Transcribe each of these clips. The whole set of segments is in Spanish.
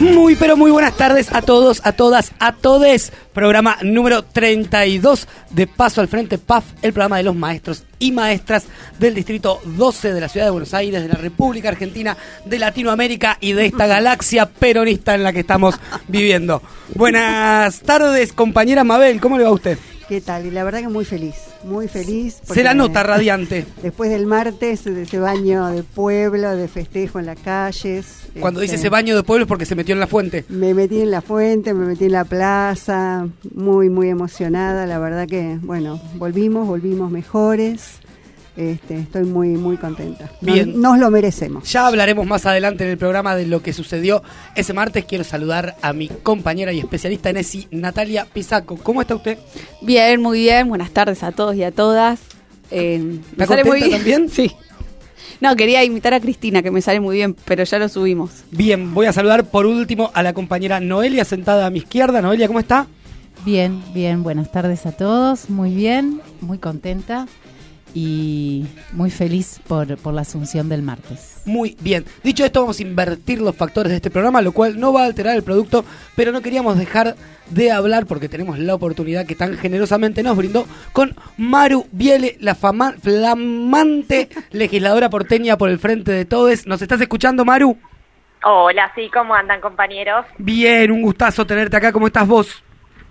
Muy, pero muy buenas tardes a todos, a todas, a todes. Programa número 32 de Paso al Frente, PAF, el programa de los maestros y maestras del Distrito 12 de la Ciudad de Buenos Aires, de la República Argentina, de Latinoamérica y de esta galaxia peronista en la que estamos viviendo. Buenas tardes, compañera Mabel, ¿cómo le va a usted? ¿Qué tal? Y la verdad que muy feliz, muy feliz. Se la nota radiante. Después del martes, de ese baño de pueblo, de festejo en las calles. Cuando dice este, ese baño de pueblo es porque se metió en la fuente. Me metí en la fuente, me metí en la plaza, muy, muy emocionada. La verdad que, bueno, volvimos, volvimos mejores. Este, estoy muy, muy contenta. Nos- Bien. Nos, lo merecemos. Ya hablaremos más adelante en el programa de lo que sucedió ese martes. Quiero saludar a mi compañera y especialista en ESI, Natalia Pisaco. ¿Cómo está usted? Bien, muy bien. Buenas tardes a todos y a todas. Eh, ¿Está contenta también? Sí. No, quería imitar a Cristina, que me sale muy bien, pero ya lo subimos. Bien, voy a saludar por último a la compañera Noelia sentada a mi izquierda. Noelia, ¿cómo está? Bien, bien, buenas tardes a todos, muy bien, muy contenta y muy feliz por, por la asunción del martes. Muy bien. Dicho esto, vamos a invertir los factores de este programa, lo cual no va a alterar el producto, pero no queríamos dejar de hablar porque tenemos la oportunidad que tan generosamente nos brindó con Maru Viele, la fama- flamante legisladora porteña por el frente de todos. ¿Nos estás escuchando, Maru? Hola, sí, ¿cómo andan compañeros? Bien, un gustazo tenerte acá. ¿Cómo estás vos?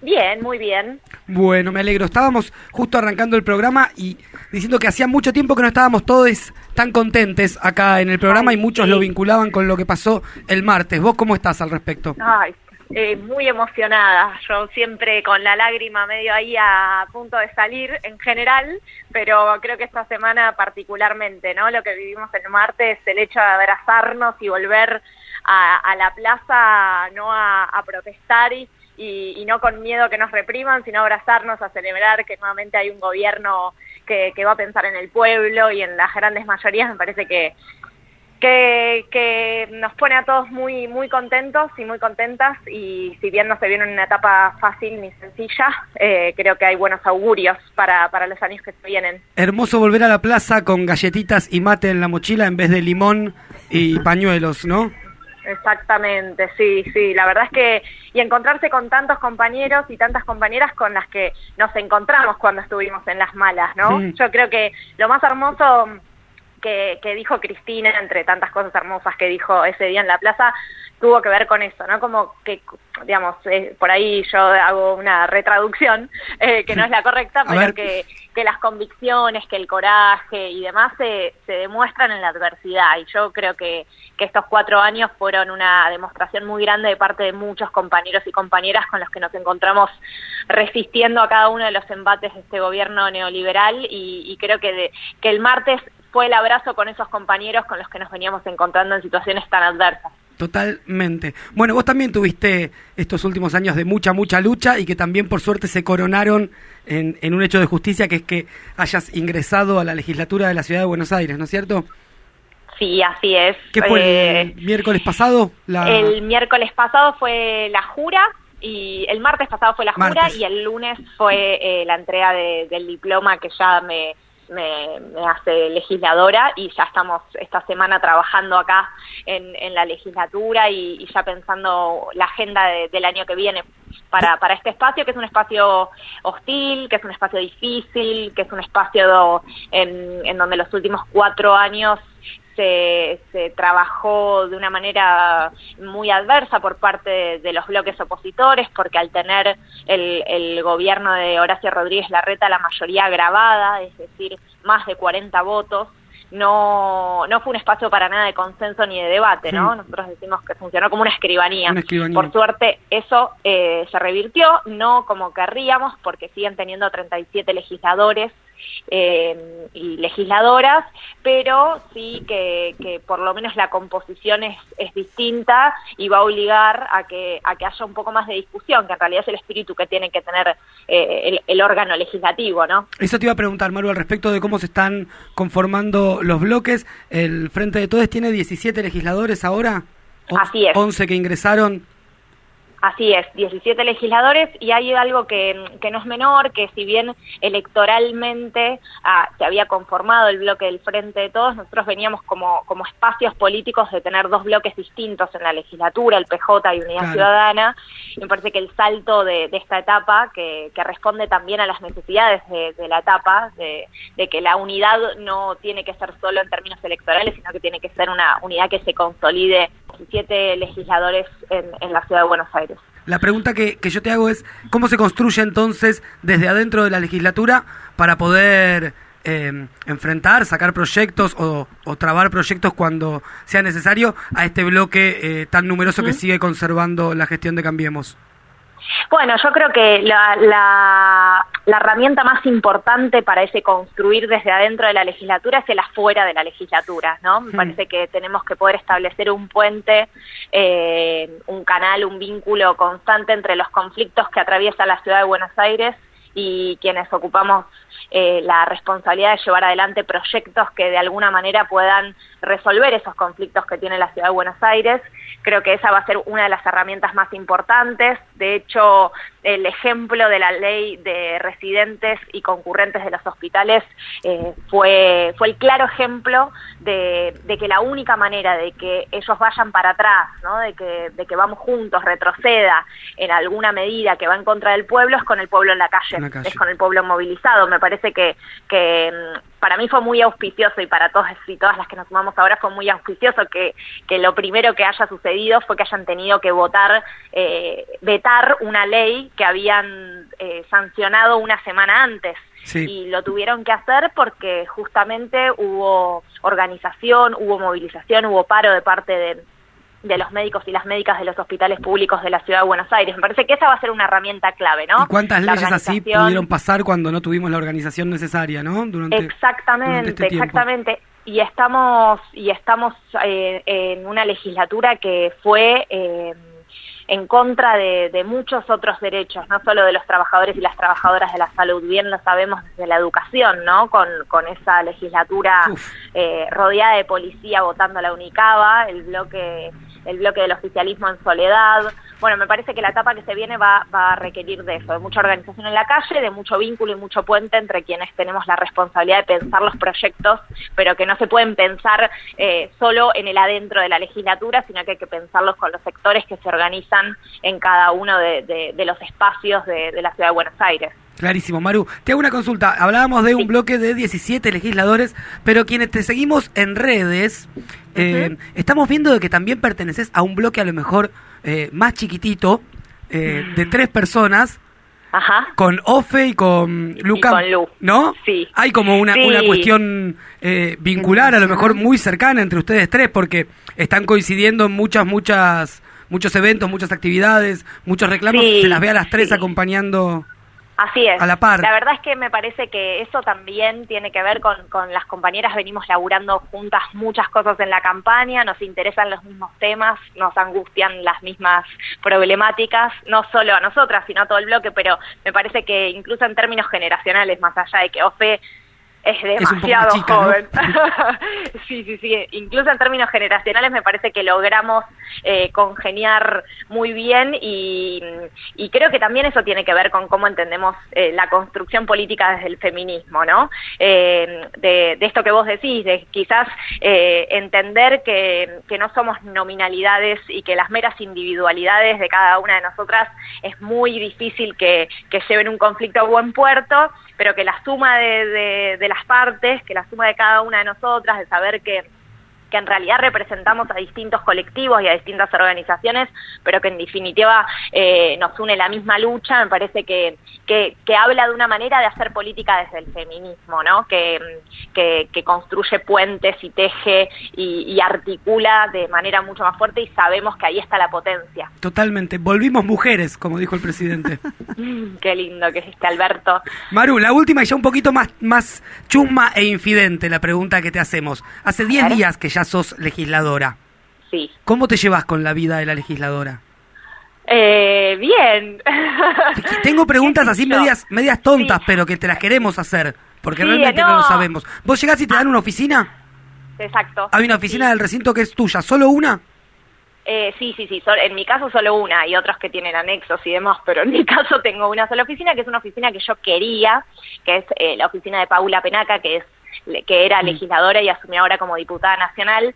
Bien, muy bien. Bueno, me alegro. Estábamos justo arrancando el programa y diciendo que hacía mucho tiempo que no estábamos todos tan contentes acá en el programa Ay, y muchos sí. lo vinculaban con lo que pasó el martes. ¿Vos cómo estás al respecto? Ay, eh, muy emocionada. Yo siempre con la lágrima medio ahí a punto de salir en general, pero creo que esta semana particularmente, ¿no? Lo que vivimos el martes, el hecho de abrazarnos y volver a, a la plaza, no a, a protestar y, y- y no con miedo que nos repriman, sino abrazarnos a celebrar que nuevamente hay un gobierno que, que va a pensar en el pueblo y en las grandes mayorías, me parece que, que, que nos pone a todos muy muy contentos y muy contentas y si bien no se viene una etapa fácil ni sencilla, eh, creo que hay buenos augurios para, para los años que se vienen. Hermoso volver a la plaza con galletitas y mate en la mochila en vez de limón y pañuelos, ¿no? Exactamente, sí, sí, la verdad es que y encontrarse con tantos compañeros y tantas compañeras con las que nos encontramos cuando estuvimos en las malas, ¿no? Sí. Yo creo que lo más hermoso que, que dijo Cristina, entre tantas cosas hermosas que dijo ese día en la plaza, tuvo que ver con eso, ¿no? Como que, digamos, eh, por ahí yo hago una retraducción eh, que no es la correcta, pero que, que las convicciones, que el coraje y demás se, se demuestran en la adversidad. Y yo creo que, que estos cuatro años fueron una demostración muy grande de parte de muchos compañeros y compañeras con los que nos encontramos resistiendo a cada uno de los embates de este gobierno neoliberal y, y creo que, de- que el martes fue el abrazo con esos compañeros con los que nos veníamos encontrando en situaciones tan adversas. Totalmente. Bueno, vos también tuviste estos últimos años de mucha, mucha lucha y que también por suerte se coronaron en, en un hecho de justicia que es que hayas ingresado a la legislatura de la ciudad de Buenos Aires, ¿no es cierto? Sí, así es. ¿Qué fue Eh, el miércoles pasado? La... El miércoles pasado fue la jura y el martes pasado fue la jura Martes. y el lunes fue eh, la entrega de- del diploma que ya me, me, me hace legisladora y ya estamos esta semana trabajando acá en, la legislatura y, y ya pensando la agenda de- del año que viene para, para este espacio, que es un espacio hostil, que es un espacio difícil, que es un espacio en, en donde los últimos cuatro años se, se trabajó de una manera muy adversa por parte de, de los bloques opositores, porque al tener el, el gobierno de Horacio Rodríguez Larreta la mayoría agravada, es decir, más de 40 votos, no, no fue un espacio para nada de consenso ni de debate, ¿no? Nosotros decimos que funcionó como una escribanía. Una escribanía. Por suerte eso eh, se revirtió, no como querríamos, porque siguen teniendo 37 legisladores eh, y legisladoras, pero sí que, que por lo menos la composición es, es distinta y va a obligar a que, a que haya un poco más de discusión, que en realidad es el espíritu que tiene que tener eh, el, el órgano legislativo, ¿no? Eso te iba a preguntar, Maru, al respecto de cómo se están conformando los bloques. El Frente de Todes tiene 17 legisladores ahora. Así es. 11 que ingresaron. Así es, 17 legisladores y hay algo que, no es menor, que si bien electoralmente ah, se había conformado el bloque del Frente de Todos, nosotros veníamos como, como espacios políticos de tener dos bloques distintos en la legislatura, el PJ y Unidad Ciudadana, y me parece que el salto de, esta etapa, que, responde también a las necesidades de, la etapa, de, que la unidad no tiene que ser solo en términos electorales, sino que tiene que ser una unidad que se consolide 17 legisladores en, la ciudad de Buenos Aires. La pregunta que, yo te hago es, ¿cómo se construye entonces desde adentro de la legislatura para poder eh, enfrentar, sacar proyectos o, trabar proyectos cuando sea necesario a este bloque eh, tan numeroso que sigue conservando la gestión de Cambiemos? Bueno, yo creo que la, la, herramienta más importante para ese construir desde adentro de la legislatura es el afuera de la legislatura, ¿no? Me hmm. parece que tenemos que poder establecer un puente, eh, un canal, un vínculo constante entre los conflictos que atraviesa la ciudad de Buenos Aires y quienes ocupamos eh, la responsabilidad de llevar adelante proyectos que de alguna manera puedan resolver esos conflictos que tiene la ciudad de Buenos Aires. Creo que esa va a ser una de las herramientas más importantes. De hecho, el ejemplo de la ley de residentes y concurrentes de los hospitales eh, fue, fue el claro ejemplo de, que la única manera de que ellos vayan para atrás, ¿no? de, que, de que vamos juntos, retroceda en alguna medida que va en contra del pueblo, es con el pueblo en la calle, es con el pueblo movilizado. Me parece que, que mm, para mí fue muy auspicioso y para todos y todas las que nos sumamos ahora fue muy auspicioso que, que lo primero que haya sucedido fue que hayan tenido que votar, eh, vetar una ley que habían eh, sancionado una semana antes. Y lo tuvieron que hacer porque justamente hubo organización, hubo movilización, hubo paro de parte de, de los médicos y las médicas de los hospitales públicos de la ciudad de Buenos Aires. Me parece que esa va a ser una herramienta clave, ¿no? ¿Y cuántas leyes así pudieron pasar cuando no tuvimos la organización necesaria, no? Durante, exactamente, este exactamente. Y estamos y estamos eh, en una legislatura que fue eh, en contra de, muchos otros derechos, no solo de los trabajadores y las trabajadoras de la salud, bien lo sabemos desde la educación, ¿no? Con, con esa legislatura eh, rodeada de policía votando la UNICABA, el bloque el bloque del oficialismo en soledad. Bueno, me parece que la etapa que se viene va, a requerir de eso, de mucha organización en la calle, de mucho vínculo y mucho puente entre quienes tenemos la responsabilidad de pensar los proyectos, pero que no se pueden pensar eh, solo en el adentro de la legislatura, sino que hay que pensarlos con los sectores que se organizan en cada uno de, los espacios de, la ciudad de Buenos Aires. Clarísimo, Maru. Te hago una consulta. Hablábamos de un bloque de 17 legisladores, pero quienes te seguimos en redes, eh, estamos viendo de que también perteneces a un bloque a lo mejor eh, más chiquitito, eh, de tres personas, Ajá. con Ofe y con Luca. con Lu. ¿No? Sí. Hay como una, una cuestión vincular, a lo mejor muy cercana entre ustedes tres, porque están coincidiendo en muchas, muchas, muchos eventos, muchas actividades, muchos reclamos. Se las ve a las tres acompañando. Así es. A la par. La verdad es que me parece que eso también tiene que ver con, con las compañeras, venimos laburando juntas muchas cosas en la campaña, nos interesan los mismos temas, nos angustian las mismas problemáticas, no solo a nosotras, sino a todo el bloque, pero me parece que incluso en términos generacionales, más allá de que OFE es demasiado joven. sí, sí, sí. Incluso en términos generacionales me parece que logramos eh, congeniar muy bien y, creo que también eso tiene que ver con cómo entendemos eh, la construcción política desde el feminismo, ¿no? Eh, de, esto que vos decís, de quizás entender que, que no somos nominalidades y que las meras individualidades de cada una de nosotras es muy difícil que, que lleven un conflicto a buen puerto pero que la suma de, de, las partes, que la suma de cada una de nosotras, de saber que que en realidad representamos a distintos colectivos y a distintas organizaciones, pero que en definitiva eh, nos une la misma lucha, me parece que, que, habla de una manera de hacer política desde el feminismo, ¿no? que, que, construye puentes y teje y, articula de manera mucho más fuerte y sabemos que ahí está la potencia. Totalmente, volvimos mujeres, como dijo el presidente. Qué lindo que es este Alberto. Maru, la última y ya un poquito más, más chusma e infidente la pregunta que te hacemos. Hace 10 días que ya sos legisladora. Sí. ¿Cómo te llevas con la vida de la legisladora? Eh, bien. Tengo preguntas así medias, medias tontas, pero que te las queremos hacer, porque realmente no. lo sabemos. ¿Vos llegás y te dan una oficina? Exacto. ¿Hay una oficina del recinto que es tuya? ¿Solo una? Eh, sí, sí, sí. En mi caso solo una. Hay otros que tienen anexos y demás, pero en mi caso tengo una sola oficina, que es una oficina que yo quería, que es eh, la oficina de Paula Penaca, que es que era legisladora y asumió ahora como diputada nacional.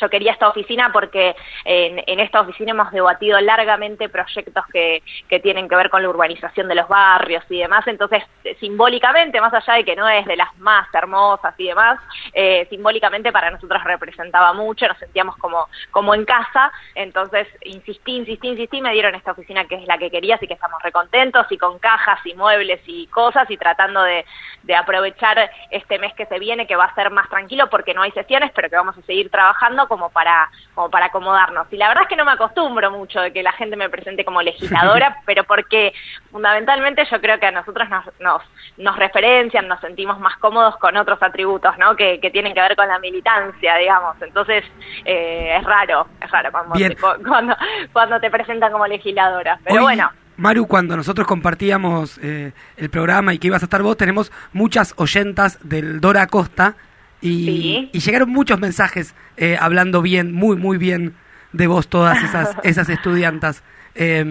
Yo quería esta oficina porque en, en esta oficina hemos debatido largamente proyectos que, que tienen que ver con la urbanización de los barrios y demás. Entonces, simbólicamente, más allá de que no es de las más hermosas y demás, eh, simbólicamente para nosotros representaba mucho, nos sentíamos como, como en casa. Entonces, insistí, insistí, insistí, me dieron esta oficina que es la que quería, así que estamos recontentos y con cajas y muebles y cosas y tratando de, de aprovechar este mes que se viene, que va a ser más tranquilo porque no hay sesiones, pero que vamos a seguir trabajando como para, como para acomodarnos. Y la verdad es que no me acostumbro mucho de que la gente me presente como legisladora, pero porque fundamentalmente yo creo que a nosotros nos, nos, nos referencian, nos sentimos más cómodos con otros atributos, ¿no? Que, que tienen que ver con la militancia, digamos. Entonces, eh, es raro, es raro cuando te, cu- cuando, cuando te presentan como legisladora. Pero Hoy, bueno. Maru, cuando nosotros compartíamos eh, el programa y que ibas a estar vos, tenemos muchas oyentas del Dora Costa y, Sí. y llegaron muchos mensajes eh, hablando bien, muy, muy bien de vos, todas esas, esas estudiantas. Eh.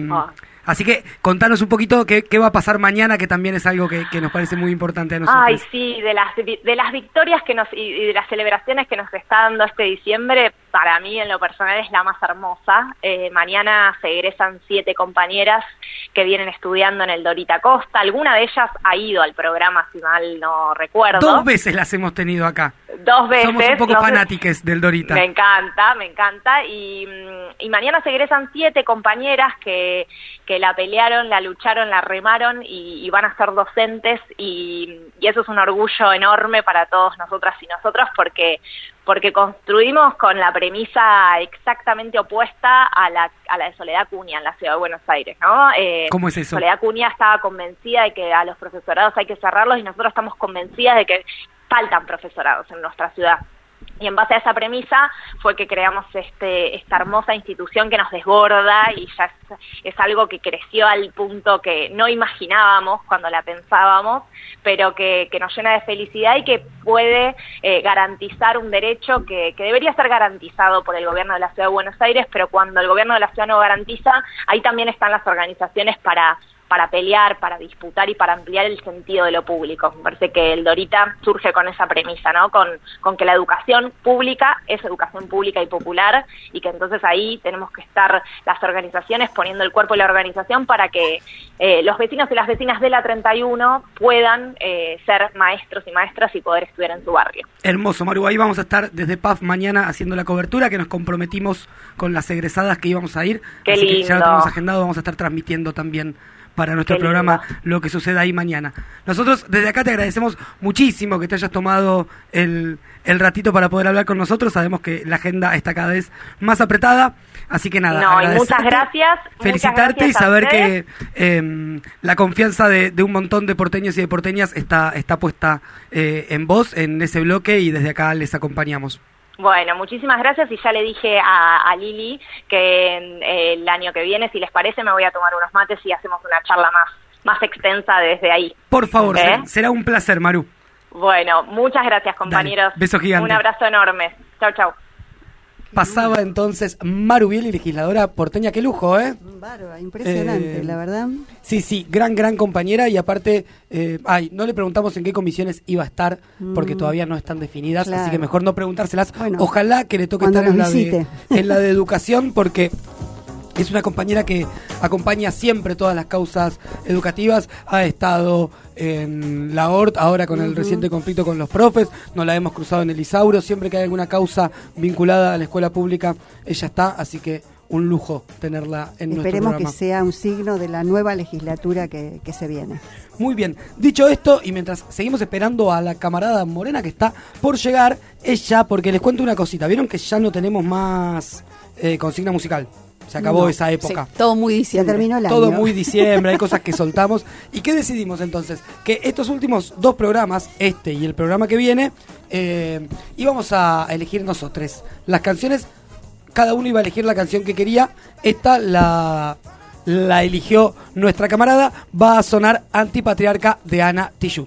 Así que contanos un poquito qué, qué va a pasar mañana, que también es algo que, que nos parece muy importante a nosotros. Ay, sí, de las, de las victorias que nos, y, y de las celebraciones que nos está dando este diciembre, para mí en lo personal es la más hermosa. Eh, mañana se egresan siete compañeras que vienen estudiando en el Dorita Costa. Alguna de ellas ha ido al programa, si mal no recuerdo. Dos veces las hemos tenido acá. Dos veces. Somos un poco no fanáticos del Dorita. Me encanta, me encanta. Y, mm, y mañana se egresan siete compañeras que, que la pelearon, la lucharon, la remaron y, y van a ser docentes. Y, y eso es un orgullo enorme para todos nosotras y nosotros porque porque construimos con la premisa exactamente opuesta a la, a la de Soledad Cunha en la ciudad de Buenos Aires, ¿no? Eh, ¿Cómo es eso? Soledad Cunha estaba convencida de que a los profesorados hay que cerrarlos y nosotros estamos convencidas de que faltan profesorados en nuestra ciudad. Y en base a esa premisa fue que creamos este, esta hermosa institución que nos desborda y ya es, es algo que creció al punto que no imaginábamos cuando la pensábamos, pero que, que nos llena de felicidad y que puede eh, garantizar un derecho que, que debería ser garantizado por el gobierno de la Ciudad de Buenos Aires, pero cuando el gobierno de la ciudad no garantiza, ahí también están las organizaciones para para pelear, para disputar y para ampliar el sentido de lo público. Me parece que el Dorita surge con esa premisa, ¿no? Con, con que la educación pública es educación pública y popular y que entonces ahí tenemos que estar las organizaciones poniendo el cuerpo y la organización para que eh, los vecinos y las vecinas de la 31 puedan eh, ser maestros y maestras y poder estudiar en su barrio. Hermoso, Maru. Ahí vamos a estar desde PAF mañana haciendo la cobertura, que nos comprometimos con las egresadas que íbamos a ir. Qué Así que ya lo lindo. tenemos agendado, vamos a estar transmitiendo también para nuestro Qué programa lindo. lo que suceda ahí mañana. Nosotros desde acá te agradecemos muchísimo que te hayas tomado el, el ratito para poder hablar con nosotros. Sabemos que la agenda está cada vez más apretada, así que nada. No, y muchas gracias, muchas Felicitarte y gracias a saber que eh, la confianza de, de un montón de porteños y de porteñas está, está puesta eh, en vos, en ese bloque, y desde acá les acompañamos. Bueno, muchísimas gracias y ya le dije a, a Lili que eh, el año que viene, si les parece, me voy a tomar unos mates y hacemos una charla más, más extensa desde ahí. Por favor, ¿Eh? será, un placer, Maru. Bueno, muchas gracias compañeros. Dale, beso gigante. Un abrazo enorme. Chau, chau. Pasaba entonces Maru Bieli, legisladora porteña. Qué lujo, ¿eh? Bárbara, impresionante, Eh, la verdad. Sí, sí, gran, gran compañera y aparte, eh, ay, no le preguntamos en qué comisiones iba a estar porque Mm. todavía no están definidas, así que mejor no preguntárselas. Bueno, Ojalá que le toque estar en la, de, en la de educación porque es una compañera que acompaña siempre todas las causas educativas, ha estado en la ORT, ahora con el reciente conflicto con los profes, nos la hemos cruzado en el Isauro, siempre que hay alguna causa vinculada a la escuela pública, ella está, así que un lujo tenerla en nuestro Esperemos que programa. sea un signo de la nueva legislatura que, que se viene. Muy bien, dicho esto, y mientras seguimos esperando a la camarada Morena que está por llegar, ella, porque les cuento una cosita, ¿vieron que ya no tenemos más eh, consigna musical? Se acabó No, esa Sí, época. todo muy Ya diciembre. terminó el Todo año. muy diciembre, hay cosas que soltamos. ¿Y qué decidimos entonces? Que estos últimos dos programas, este y el programa que viene, eh, íbamos a elegir nosotros las canciones. Cada uno iba a elegir la canción que quería. Esta la, la eligió nuestra camarada. Va a sonar Antipatriarca de Ana Tijoux.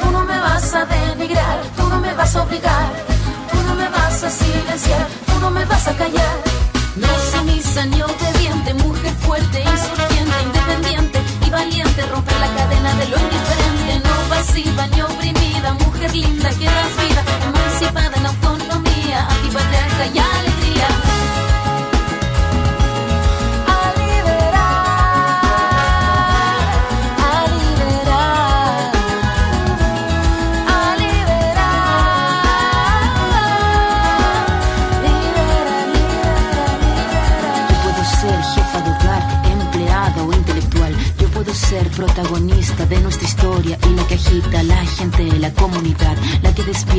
tú no me vas a denigrar, tú no me vas a obligar, tú no me vas a silenciar, tú no me vas a callar. No sumisa ni obediente, mujer fuerte, insurgente, independiente y valiente, romper la cadena de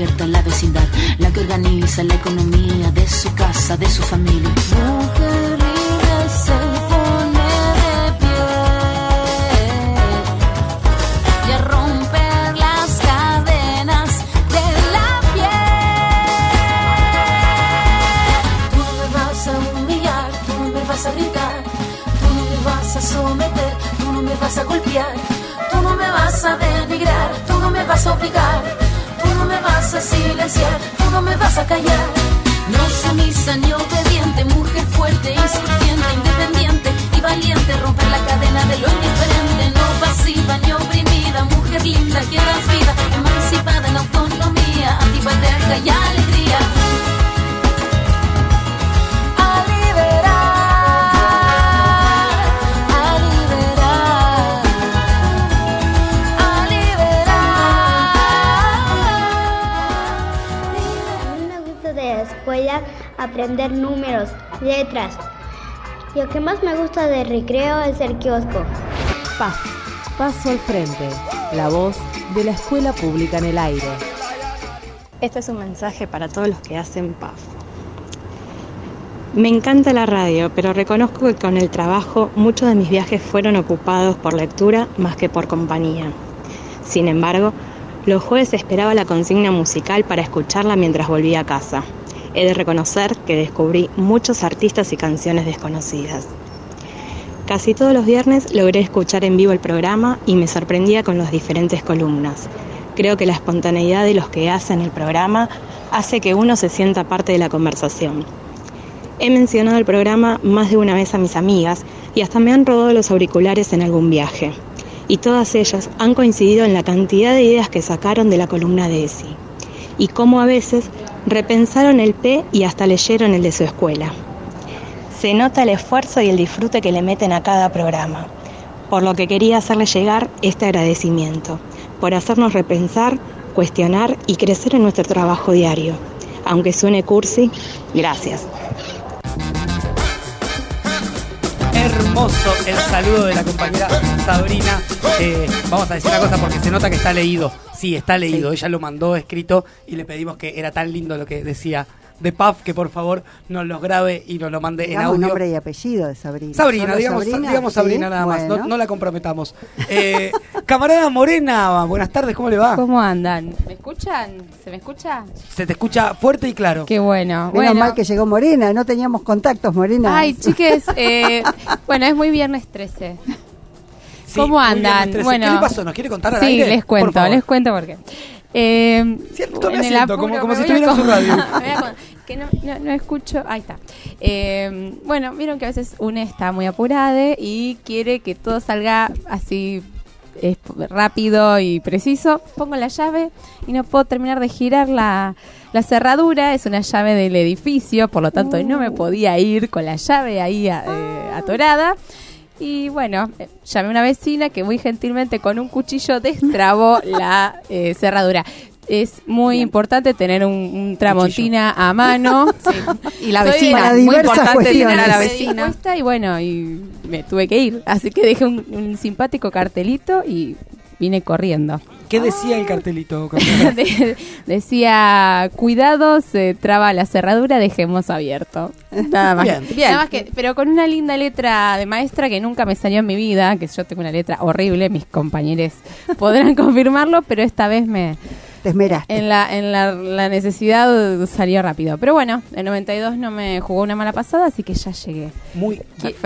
la de recreo es el kiosco. PAF, Paso al Frente, la voz de la escuela pública en el aire. Este es un mensaje para todos los que hacen PAF. Me encanta la radio, pero reconozco que con el trabajo muchos de mis viajes fueron ocupados por lectura más que por compañía. Sin embargo, los jueves esperaba la consigna musical para escucharla mientras volvía a casa. He de reconocer que descubrí muchos artistas y canciones desconocidas. Casi todos los viernes logré escuchar en vivo el programa y me sorprendía con las diferentes columnas. Creo que la espontaneidad de los que hacen el programa hace que uno se sienta parte de la conversación. He mencionado el programa más de una vez a mis amigas y hasta me han rodado los auriculares en algún viaje. Y todas ellas han coincidido en la cantidad de ideas que sacaron de la columna de ESI. Y cómo a veces repensaron el P y hasta leyeron el de su escuela. Se nota el esfuerzo y el disfrute que le meten a cada programa, por lo que quería hacerle llegar este agradecimiento, por hacernos repensar, cuestionar y crecer en nuestro trabajo diario. Aunque suene cursi, gracias. Hermoso el saludo de la compañera Sabrina. Eh, vamos a decir una cosa porque se nota que está leído. Sí, está leído. Ella lo mandó escrito y le pedimos que era tan lindo lo que decía de Puff que por favor nos lo grabe y nos lo mande en audio. nombre y apellido de Sabrina. Sabrina, ¿Solo digamos Sabrina? digamos Sí, Sabrina nada más, no, bueno. no la comprometamos. Eh, camarada Morena, buenas tardes, ¿cómo le va? ¿Cómo andan? ¿Me escuchan? ¿Se me escucha? Se te escucha fuerte y claro. Qué bueno. Menos bueno. mal que llegó Morena, no teníamos contactos, Morena. Ay, chiques, eh, bueno, es muy viernes 13. Sí, ¿Cómo andan? bien. Bueno, ¿Qué le pasó? ¿Nos quiere contar al Sí, aire? les cuento, les cuento por qué. Eh, Siento, me en el siento, apuro como- como me si estuviera en su radio. que no, no, no escucho. Ahí está. Eh, bueno, vieron que a veces una está muy apurada y quiere que todo salga así es rápido y preciso. Pongo la llave y no puedo terminar de girar la, la cerradura. Es una llave del edificio, por lo tanto no me podía ir con la llave ahí a- eh, atorada. Y bueno, eh, llamé a una vecina que muy gentilmente con un cuchillo destrabó la eh, cerradura. Es muy importante tener un, un tramontina a mano. Y la Soy vecina, Para muy importante tener a la vecina. y bueno, y me tuve que ir. Así que dejé un, un simpático cartelito y vine corriendo. ¿Qué decía el cartelito? De- decía, cuidado, se traba la cerradura, dejemos abierto. Nada más. Bien. Bien. Nada más que, pero con una linda letra de maestra que nunca me salió en mi vida, que yo tengo una letra horrible, mis compañeros podrán confirmarlo, pero esta vez me Te esmeraste. en la en la, la necesidad salió rápido. Pero bueno, el 92 no me jugó una mala pasada, así que ya llegué. Muy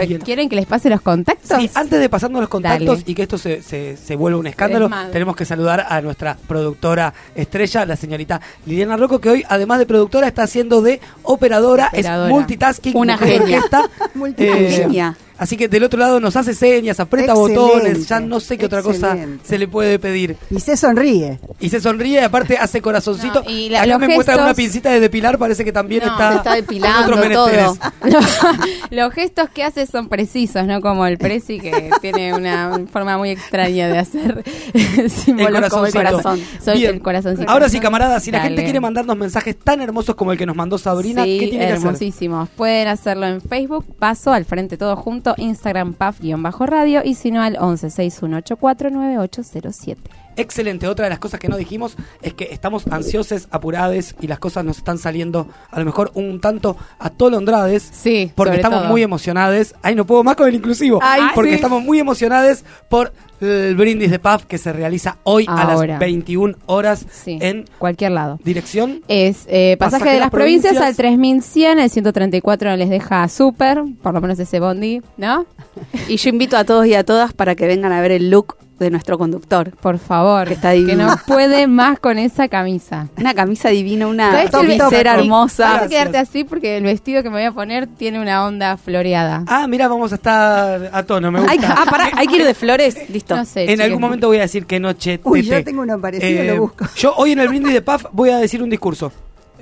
bien. ¿Quieren que les pase los contactos? Sí, antes de pasarnos los contactos Dale. y que esto se, se, se vuelva un escándalo, tenemos que saludar a nuestra productora estrella, la señorita Liliana Rocco, que hoy, además de productora, está haciendo de operadora, Operadora. es multitasking, Una genia. orquesta. Multigenia. Así que del otro lado nos hace señas, aprieta Excelente, botones, ya no sé qué otra cosa se le puede pedir. Y se sonríe. Y se sonríe y aparte hace corazoncito. No, y la- Acá me muestra gestos- una pincita de depilar, parece que también No, está, está con depilando otros todo. Los gestos que hace son precisos, no como el Prezi que tiene una forma muy extraña de hacer símbolos como el corazoncito. corazón. Soy Bien. el corazoncito. Ahora sí, camaradas, si la gente quiere mandarnos mensajes tan hermosos como el que nos mandó Sabrina, Sí, ¿qué tiene que hacer? hermosísimos. Pueden hacerlo en Facebook, paso al frente todo junto, Instagram paf-radio y si no al 1161849807. Excelente. Otra de las cosas que no dijimos es que estamos ansiosos, apurades y las cosas nos están saliendo a lo mejor un tanto atolondrades. Sí, Porque sobre estamos todo. muy emocionados. Ay, no puedo más con el inclusivo. Ay, porque sí. estamos muy emocionados por el brindis de PAF que se realiza hoy a las 21 horas Sí, en cualquier lado. dirección. Es eh, pasaje, de las provincias, al 3100, el 134 les deja súper, por lo menos ese bondi, ¿no? Y yo invito a todos y a todas para que vengan a ver el look de nuestro conductor. Por favor, Que está divino. no puede más con esa camisa. Una camisa divina, una ¿Sabes qué? visera Vas hermosa. a quedarte así porque el vestido que me voy a poner tiene una onda floreada. Ah, mira, vamos a estar a tono, me gusta. Hay, ah, pará, hay que ir de flores. Listo. No sé, En algún momento voy a decir que noche. Uy, yo tengo uno parecido, lo busco. Yo hoy en el brindis de PAF voy a decir un discurso.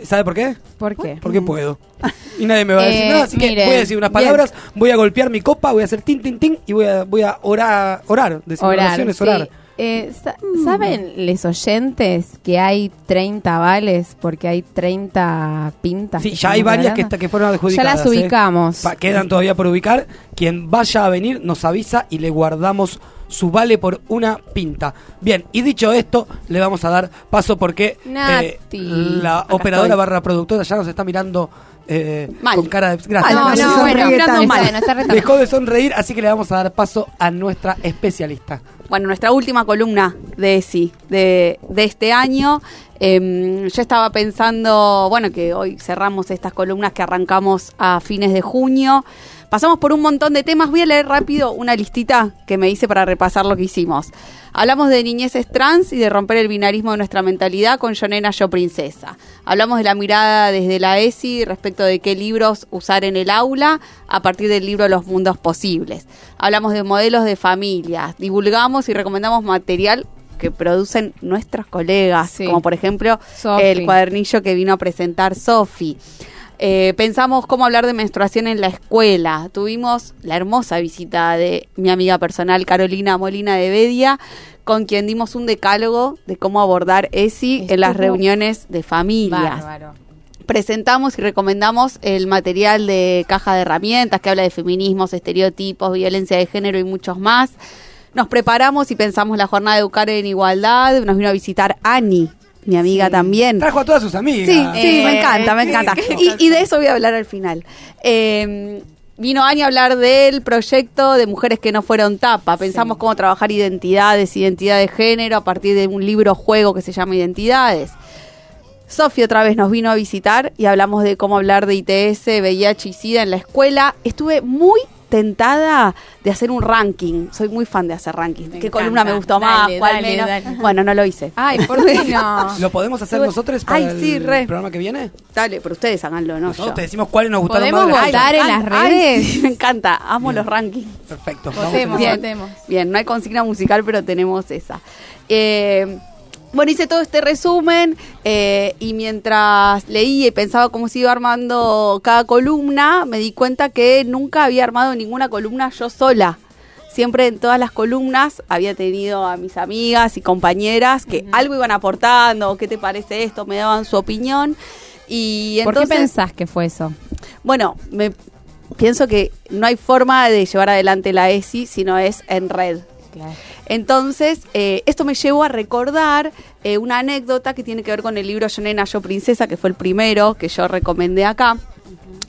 ¿Sabe por qué? ¿Por qué? Porque puedo. Y nadie me va a decir Eh, nada, así que voy a decir unas bien. palabras, voy a golpear mi copa, voy a hacer tin, tin, tin y voy a, voy a orar, orar, decir Orar, oraciones, sí. orar. Eh, sa- ¿Saben los oyentes que hay 30 vales porque hay 30 pintas? Sí, ya hay varias que, que fueron Ya adjudicadas. las ¿eh? ubicamos. Quedan todavía por ubicar. Quien vaya a venir nos avisa y le guardamos su vale por una pinta. Bien, y dicho esto, le vamos a dar paso porque eh, Nati. la Acá operadora estoy. barra productora ya nos está mirando eh, Mal. con cara de... Gracias. Mal, No, no, no, bueno, mal, no está. Dejó de sonreír, así que le vamos a dar paso a nuestra especialista. Bueno, nuestra última columna de ESI de, de este año. Eh, yo estaba pensando, bueno, que hoy cerramos estas columnas que arrancamos a fines de junio. Pasamos por un montón de temas. Voy a leer rápido una listita que me hice para repasar lo que hicimos. Hablamos de niñeces trans y de romper el binarismo de nuestra mentalidad con Yo Nena, Yo Princesa. Hablamos de la mirada desde la ESI respecto de qué libros usar en el aula a partir del libro Los Mundos Posibles. Hablamos de modelos de familias. Divulgamos y recomendamos material que producen nuestros colegas, Sí. como por ejemplo el cuadernillo que vino a presentar Sofi. Eh, pensamos cómo hablar de menstruación en la escuela. Tuvimos la hermosa visita de mi amiga personal Carolina Molina de Bedia, con quien dimos un decálogo de cómo abordar ESI en las reuniones de familias Bárbaro. presentamos y recomendamos el material de caja de herramientas que habla de feminismos, estereotipos, violencia de género y muchos más. Nos preparamos y pensamos la jornada de Educar en Igualdad. Nos vino a visitar Ani, mi amiga también. Trajo a todas sus amigas. Sí, sí, Eh, me encanta, me ¿qué- encanta. Y, y de eso voy a hablar al final. Eh, vino Ani a hablar del proyecto de Mujeres que no fueron tapa. Pensamos cómo trabajar identidades, identidad de género a partir de un libro juego que se llama Identidades. Sofi otra vez nos vino a visitar y hablamos de cómo hablar de ITS, VIH y SIDA en la escuela. Estuve muy tentada de hacer un ranking. Soy muy fan de hacer rankings. Me ¿Qué encanta. columna me gustó Dale, más? ¿Cuál dale, menos? dale. Bueno, no lo hice. Ay, ¿por qué no? ¿Lo podemos hacer nosotros para Ay, el sí, re. programa que viene? Dale, pero ustedes háganlo, no Nosotros yo. te decimos cuáles nos gustaron ¿Podemos más. de las votar en las Ay, redes? sí, me encanta, amo los rankings. Perfecto. Votemos, a- votemos. Bien, no hay consigna musical, pero tenemos esa. Eh, bueno, hice todo este resumen eh, y mientras leía y pensaba cómo se iba armando cada columna, me di cuenta que nunca había armado ninguna columna yo sola. Siempre en todas las columnas había tenido a mis amigas y compañeras que algo iban aportando, ¿qué te parece esto? Me daban su opinión. Y ¿Por qué pensás que fue eso? bueno, me pienso que no hay forma de llevar adelante la ESI si no es en red. Entonces, eh, esto me llevó a recordar eh, una anécdota que tiene que ver con el libro Yo Nena, Yo Princesa, que fue el primero que yo recomendé acá.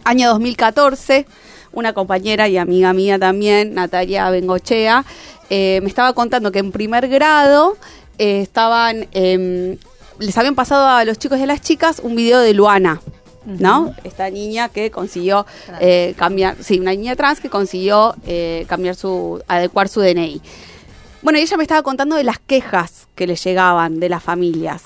Año 2014, una compañera y amiga mía también, Natalia Bengochea, eh, me estaba contando que en primer grado estaban, em, les habían pasado a los chicos y a las chicas un video de Luana. ¿No? Esta niña que consiguió eh, cambiar, sí, una niña trans que consiguió eh, cambiar su, adecuar su DNI. Bueno, y ella me estaba contando de las quejas que le llegaban de las familias.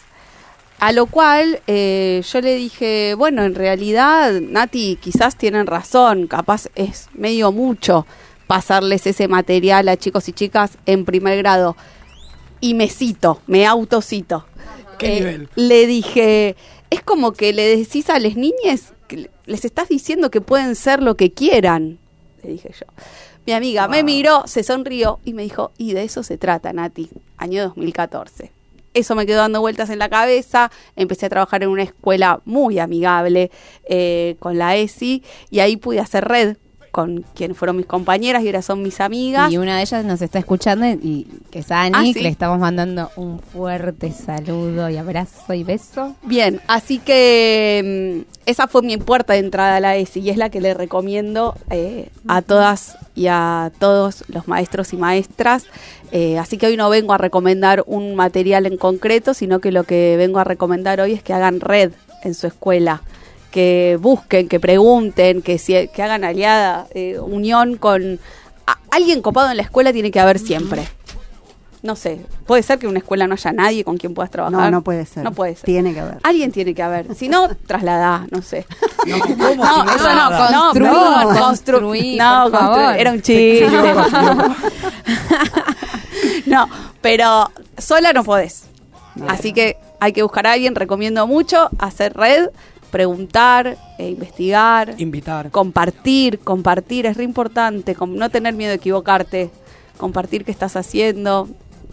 A lo cual eh, yo le dije, bueno, en realidad, Nati, quizás tienen razón, capaz es medio mucho pasarles ese material a chicos y chicas en primer grado. Y me cito, me autocito. ¿Qué Eh, nivel? Le dije, es como que le decís a las niñas, que les estás diciendo que pueden ser lo que quieran, le dije yo. Mi amiga me miró, se sonrió y me dijo, y de eso se trata, Nati, año 2014. Eso me quedó dando vueltas en la cabeza, empecé a trabajar en una escuela muy amigable eh, con la ESI y ahí pude hacer red con quienes fueron mis compañeras y ahora son mis amigas. Y una de ellas nos está escuchando y que es Ani, Ah, sí. que le estamos mandando un fuerte saludo y abrazo y beso. Bien, así que mm, esa fue mi puerta de entrada a la ESI y es la que le recomiendo eh, a todas y a todos los maestros y maestras. Eh, así que hoy no vengo a recomendar un material en concreto, sino que lo que vengo a recomendar hoy es que hagan red en su escuela, que busquen, que pregunten, que, si- que hagan aliada, eh, unión con... a- alguien copado en la escuela tiene que haber siempre. No sé, puede ser que en una escuela no haya nadie con quien puedas trabajar. No, no puede ser. No puede ser. Tiene que haber. Alguien tiene que haber. Si no, trasladá, no sé. No, ¿cómo No, si no eso no, no, Construí, no, construí, no, por construí. favor. Era un chiste. no, pero sola no podés. Así que hay que buscar a alguien, recomiendo mucho, hacer red, preguntar, e investigar, Invitar. compartir, compartir, es re importante, no tener miedo de equivocarte, compartir qué estás haciendo.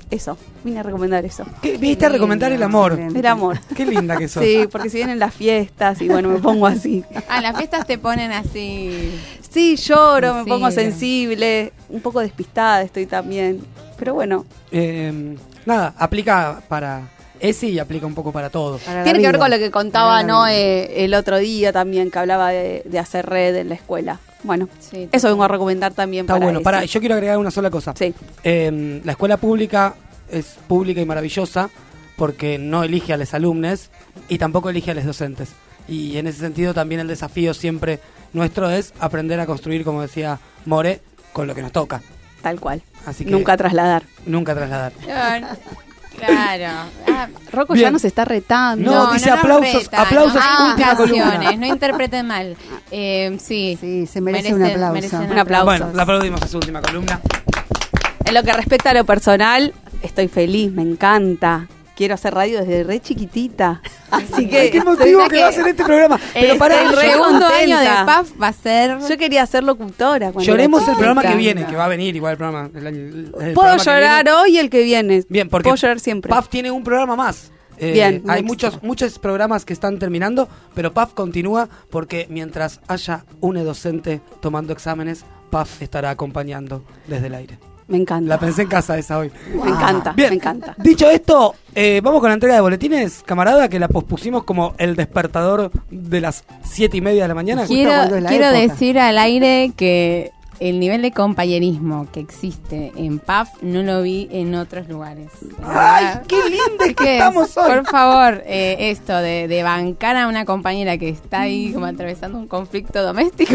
Eso, vine a recomendar eso. ¿Qué? Viniste a recomendar el amor. El amor. Qué linda que sos. Sí, porque si vienen las fiestas y bueno, me pongo así. Ah, las fiestas te ponen así. Sí, lloro, me pongo Sensible. sensible, un poco despistada estoy también. Pero bueno, Eh, nada, aplica para ese y aplica un poco para todo. Para tiene que ver con lo que contaba no. Eh, el otro día también, que hablaba de, de hacer red en la escuela. Bueno, Sí, eso vengo a recomendar también Está para bueno. ese. Para, yo quiero agregar una sola cosa. Sí. Eh, la escuela pública es pública y maravillosa porque no elige a los alumnos y tampoco elige a los docentes. Y en ese sentido también el desafío siempre nuestro es aprender a construir, como decía More, con lo que nos toca. Tal cual. Así que Nunca trasladar. nunca trasladar. Claro. Ah, Rocco Bien. ya nos está retando. No, dice nos aplausos, retan, aplausos, no columna. no interpreten mal. Eh, sí. Sí, se merece un aplauso. merecen Un aplauso. Bueno, la aplaudimos a su última columna. En lo que respecta a lo personal, estoy feliz, me encanta. Quiero hacer radio desde re chiquitita. Así que. Qué motivo que va a ser este programa. Pero el, para el re segundo año de. PAF va a ser. Yo quería ser locutora. cuando lloremos el programa que viene, que va a venir igual el programa. el año- el Puedo llorar hoy y el que viene. Bien, porque Puedo llorar siempre. PAF tiene un programa más. Eh, Bien, hay next. muchos muchos programas que están terminando, pero PAF continúa porque mientras haya un docente tomando exámenes, PAF estará acompañando desde el aire. Me encanta. La pensé en casa esa hoy. Me encanta, Bien, me encanta. Dicho esto, eh, vamos con la entrega de boletines, camarada, que la pospusimos como el despertador de las siete y media de la mañana. Quiero, quiero decir al aire que el nivel de compañerismo que existe en PAF no lo vi en otros lugares. ¡Ay, qué linda que ¿Qué es? estamos hoy! Por favor, eh, esto de, de bancar a una compañera que está ahí como atravesando un conflicto doméstico.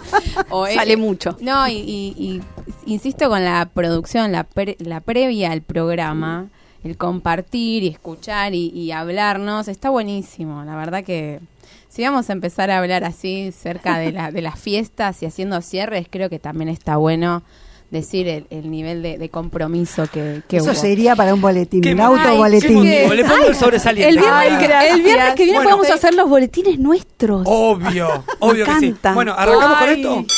o Sale mucho. No, y, y- y insisto con la producción, la, pre- la previa al programa, el compartir y escuchar y, y hablarnos, está buenísimo. La verdad que si vamos a empezar a hablar así cerca de, la, de las fiestas y haciendo cierres, creo que también está bueno decir el, el nivel de, de compromiso que, que Eso hubo. sería para un boletín, un autoboletín. Le pongo el sobresaliente. El viernes, Ay, el viernes que viene Bueno. podemos hacer los boletines nuestros. Obvio, obvio que sí. Bueno, arrancamos Ay, con esto.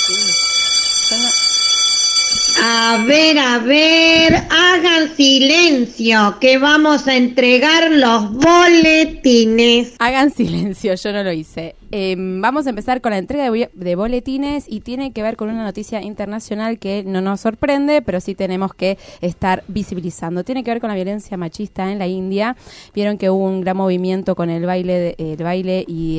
A ver, a ver, hagan silencio, que vamos a entregar los boletines. Hagan silencio, yo no lo hice. Eh, vamos a empezar con la entrega de, bo- de boletines y tiene que ver con una noticia internacional que no nos sorprende, pero sí tenemos que estar visibilizando. Tiene que ver con la violencia machista en la India. Vieron que hubo un gran movimiento con el baile, de- el baile y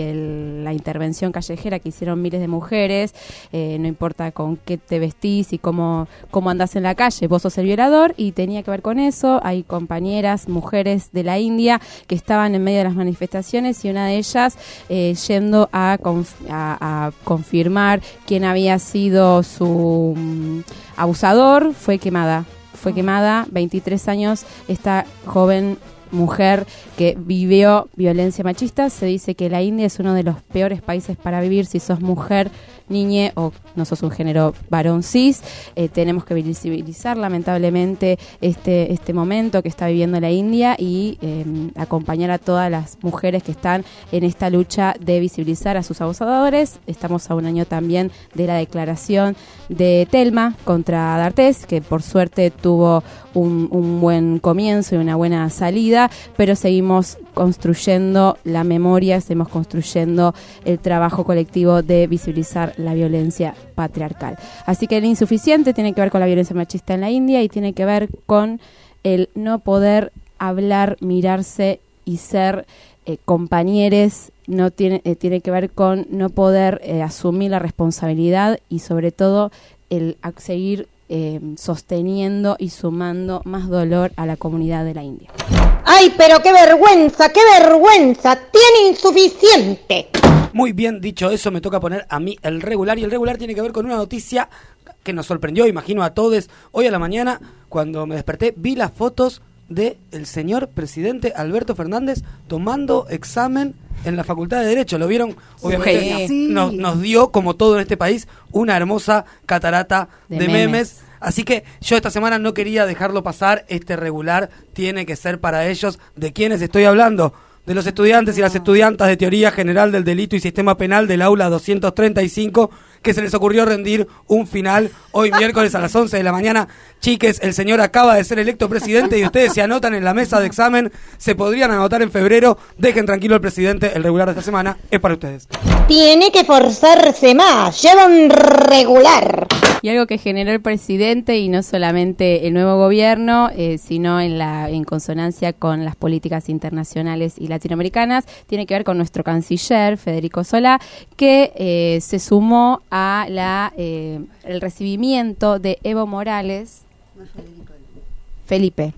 la intervención callejera que hicieron miles de mujeres. Eh, no importa con qué te vestís y cómo, cómo andás en la calle, vos sos el violador y tenía que ver con eso. Hay compañeras, mujeres de la India que estaban en medio de las manifestaciones y una de ellas eh, yendo a, conf- a- a confirmar quién había sido su mm, abusador fue quemada. Fue quemada, 23 años, esta joven mujer que vivió violencia machista. Se dice que la India es uno de los peores países para vivir si sos mujer, niñe o no sos un género varón cis. Eh, tenemos que visibilizar lamentablemente este, este momento que está viviendo la India y eh, acompañar a todas las mujeres que están en esta lucha de visibilizar a sus abusadores. Estamos a un año también de la declaración de Telma contra D'Artés, que por suerte tuvo un, un buen comienzo y una buena salida, pero seguimos construyendo la memoria, seguimos construyendo el trabajo colectivo de visibilizar la violencia patriarcal. Así que el insuficiente tiene que ver con la violencia machista en la India y tiene que ver con el no poder hablar, mirarse y ser eh, compañeros no tiene eh, tiene que ver con no poder eh, asumir la responsabilidad y sobre todo el seguir eh, sosteniendo y sumando más dolor a la comunidad de la India. ¡Ay, pero qué vergüenza, qué vergüenza! ¡Tiene insuficiente! Muy bien dicho eso, me toca poner a mí el regular y el regular tiene que ver con una noticia que nos sorprendió, imagino a todos. Hoy a la mañana, cuando me desperté, vi las fotos de el señor presidente Alberto Fernández tomando examen en la Facultad de Derecho. Lo vieron, obviamente, Sí. nos, nos dio, como todo en este país, una hermosa catarata de, De memes. memes. Así que yo esta semana no quería dejarlo pasar. Este regular tiene que ser para ellos. ¿De quiénes estoy hablando? De los estudiantes y las estudiantas de Teoría General del Delito y Sistema Penal del aula 235 que se les ocurrió rendir un final hoy miércoles a las 11 de la mañana. Chiques, el señor acaba de ser electo presidente y ustedes se anotan en la mesa de examen. Se podrían anotar en febrero. Dejen tranquilo al presidente. El regular de esta semana es para ustedes. Tiene que forzarse más. Lleva un regular. Y algo que generó el presidente y no solamente el nuevo gobierno, eh, sino en la en consonancia con las políticas internacionales y latinoamericanas, tiene que ver con nuestro canciller Federico Solá, que eh, se sumó a la eh, el recibimiento de Evo Morales. Felipe.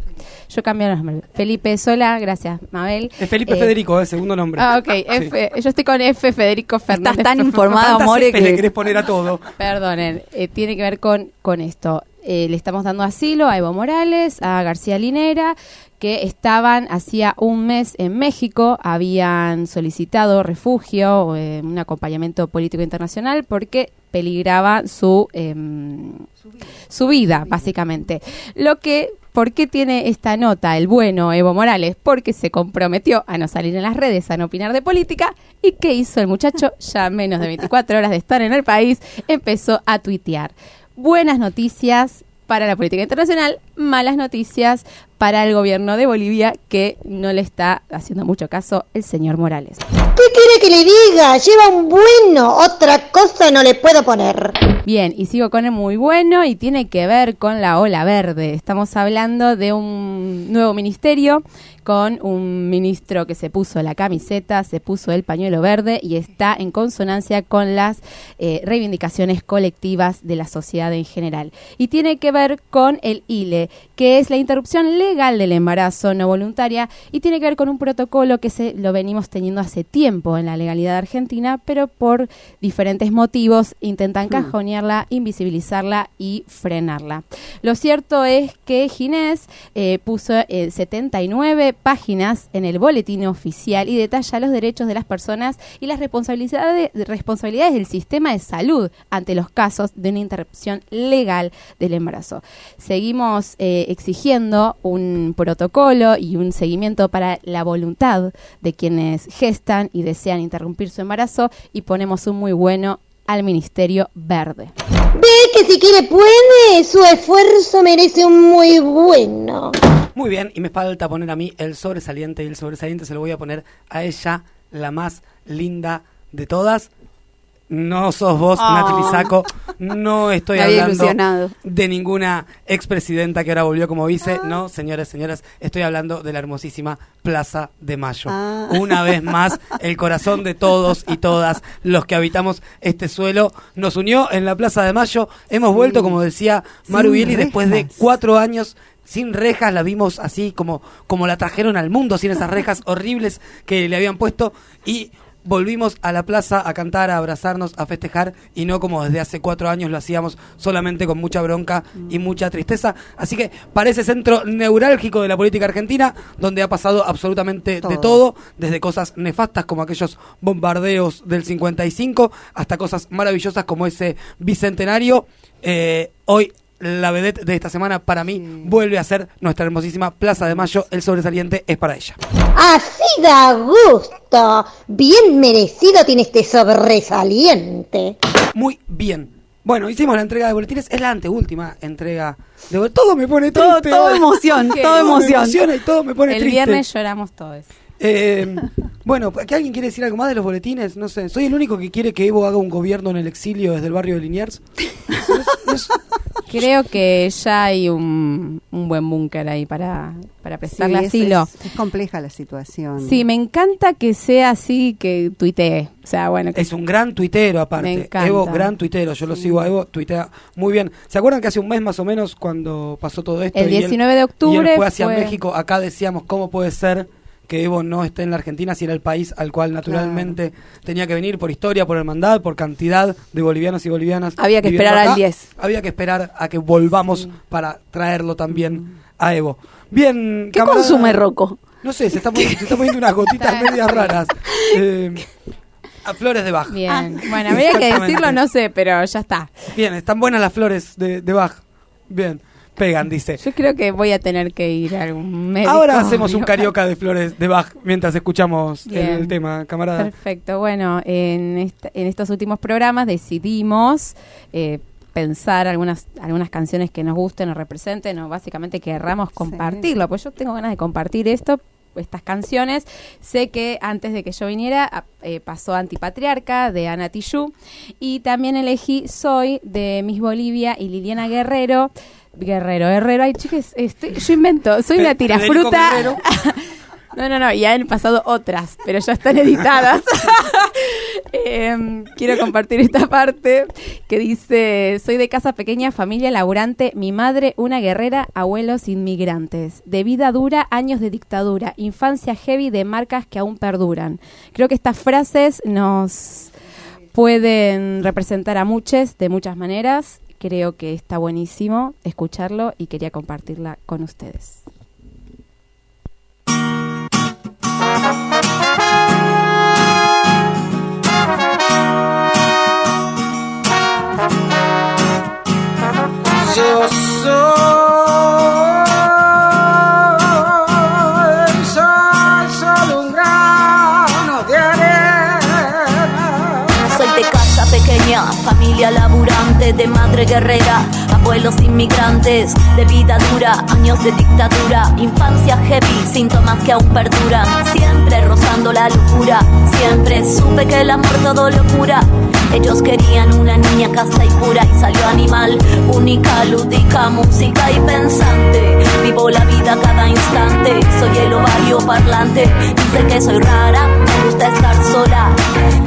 Yo cambié los nombres. Felipe Sola, gracias, Mabel. Es Felipe Eh, Federico, es segundo nombre. Ah, ok. Sí. F, yo estoy con F, Federico Fernández. tan informado, Tantas More, F le que- querés poner a todo. Perdonen, eh, tiene que ver con, con esto. Eh, le estamos dando asilo a Evo Morales, a García Linera, que estaban hacía un mes en México, habían solicitado refugio, eh, un acompañamiento político internacional, porque peligraba su, em, su vida, básicamente. Lo que, ¿por qué tiene esta nota el bueno Evo Morales? Porque se comprometió a no salir en las redes, a no opinar de política. ¿Y qué hizo el muchacho? Ya menos de 24 horas de estar en el país, empezó a tuitear. Buenas noticias para la política internacional, malas noticias para el gobierno de Bolivia que no le está haciendo mucho caso el señor Morales. ¿Qué quiere que le diga? Lleva un bueno. Otra cosa no le puedo poner. Bien, y sigo con el muy bueno y tiene que ver con la ola verde. Estamos hablando de un nuevo ministerio con un ministro que se puso la camiseta, se puso el pañuelo verde y está en consonancia con las eh, reivindicaciones colectivas de la sociedad en general. Y tiene que ver con el ILE, que es la interrupción legal del embarazo no voluntaria y tiene que ver con un protocolo que se lo venimos teniendo hace tiempo en la legalidad argentina, pero por diferentes motivos intentan invisibilizarla y frenarla. Lo cierto es que Ginés eh, puso eh, 79 páginas en el boletín oficial y detalla los derechos de las personas y las responsabilidades, responsabilidades del sistema de salud ante los casos de una interrupción legal del embarazo. Seguimos eh, exigiendo un protocolo y un seguimiento para la voluntad de quienes gestan y desean interrumpir su embarazo y ponemos un muy bueno al Ministerio Verde. Ve que si quiere puede. Su esfuerzo merece un muy bueno. Muy bien, y me falta poner a mí el sobresaliente y el sobresaliente se lo voy a poner a ella, la más linda de todas. No sos vos, Oh. Nati Pisaco. No estoy hablando ilusionado. de ninguna expresidenta que ahora volvió como vice. No, señores, señoras, estoy hablando de la hermosísima Plaza de Mayo. Ah. Una vez más, el corazón de todos y todas los que habitamos este suelo nos unió en la Plaza de Mayo. Hemos vuelto, como decía Maru Bieli, después de cuatro años sin rejas, la vimos así como, como la trajeron al mundo, sin esas rejas horribles que le habían puesto y volvimos a la plaza a cantar, a abrazarnos, a festejar y no como desde hace cuatro años lo hacíamos solamente con mucha bronca y mucha tristeza. Así que parece centro neurálgico de la política argentina, donde ha pasado absolutamente de Todo. todo, desde cosas nefastas como aquellos bombardeos del 55 hasta cosas maravillosas como ese bicentenario. Eh, hoy la vedette de esta semana para mí vuelve a ser nuestra hermosísima Plaza de Mayo. El sobresaliente es para ella. Así da gusto. Bien merecido tiene este sobresaliente. Muy bien. Bueno, hicimos la entrega de boletines. Es la anteúltima entrega de boletines. Todo me pone triste. Todo, todo emoción, todo me emoción. emociona y todo me pone El triste. viernes lloramos todos. Eh, bueno, ¿que alguien quiere decir algo más de los boletines? No sé. ¿Soy el único que quiere que Evo haga un gobierno en el exilio desde el barrio de Liniers? Es- Creo que ya hay un, un buen búnker ahí para, para prestarle Sí, es- asilo. Es, es compleja la situación. Sí, me encanta que sea así, que tuitee. O sea, bueno, que Es un gran tuitero Me aparte. encanta. Evo, gran tuitero. Yo lo sigo a Evo, tuitea muy bien. ¿Se acuerdan que hace un mes más o menos cuando pasó todo esto? El y él- 19 de y octubre él fue hacia fue- México. Acá decíamos cómo puede ser que Evo no esté en la Argentina si era el país al cual naturalmente tenía que venir por historia, por hermandad, por cantidad de bolivianos y bolivianas. Había que esperar al acá. 10. Había que esperar a que volvamos para traerlo también a Evo. Bien, ¿Qué camarada- consume Rocco? No sé, se está poniendo, se está poniendo unas gotitas medias raras. Eh, a flores de Bach. Bien. Bueno, habría que decirlo, no sé, pero ya está. Bien, están buenas las flores de, de Bach. Bien, pegan, dice. Yo creo que voy a tener que ir a algún médico. Ahora hacemos un carioca de flores de Bach mientras escuchamos Bien. el tema, camarada. Perfecto. Bueno, en, esta- en estos últimos programas decidimos eh, pensar algunas algunas canciones que nos gusten o representen o básicamente querramos compartirlo. Pues yo tengo ganas de compartir esto estas canciones. Sé que antes de que yo viniera eh, pasó Antipatriarca de Ana Tijoux y también elegí Soy de Miss Bolivia y Liliana Guerrero. Guerrero, Herrero, ay chicas, estoy, yo invento, soy una tirafruta. Guerrero. No, no, no, y han pasado otras, pero ya están editadas. Em, quiero compartir esta parte que dice, soy de casa pequeña, familia laburante, mi madre una guerrera, abuelos inmigrantes, de vida dura, años de dictadura, infancia heavy de marcas que aún perduran. Creo que estas frases nos pueden representar a muchos de muchas maneras. Creo que está buenísimo escucharlo y quería compartirla con ustedes. Madre guerrera, abuelos inmigrantes, de vida dura, años de dictadura, infancia heavy, síntomas que aún perduran, siempre rozando la locura, siempre supe que el amor todo lo cura. Ellos querían una niña casta y pura y salió animal, única, lúdica, música y pensante. Vivo la vida cada instante, soy el ovario parlante. Dice que soy rara, me gusta estar sola.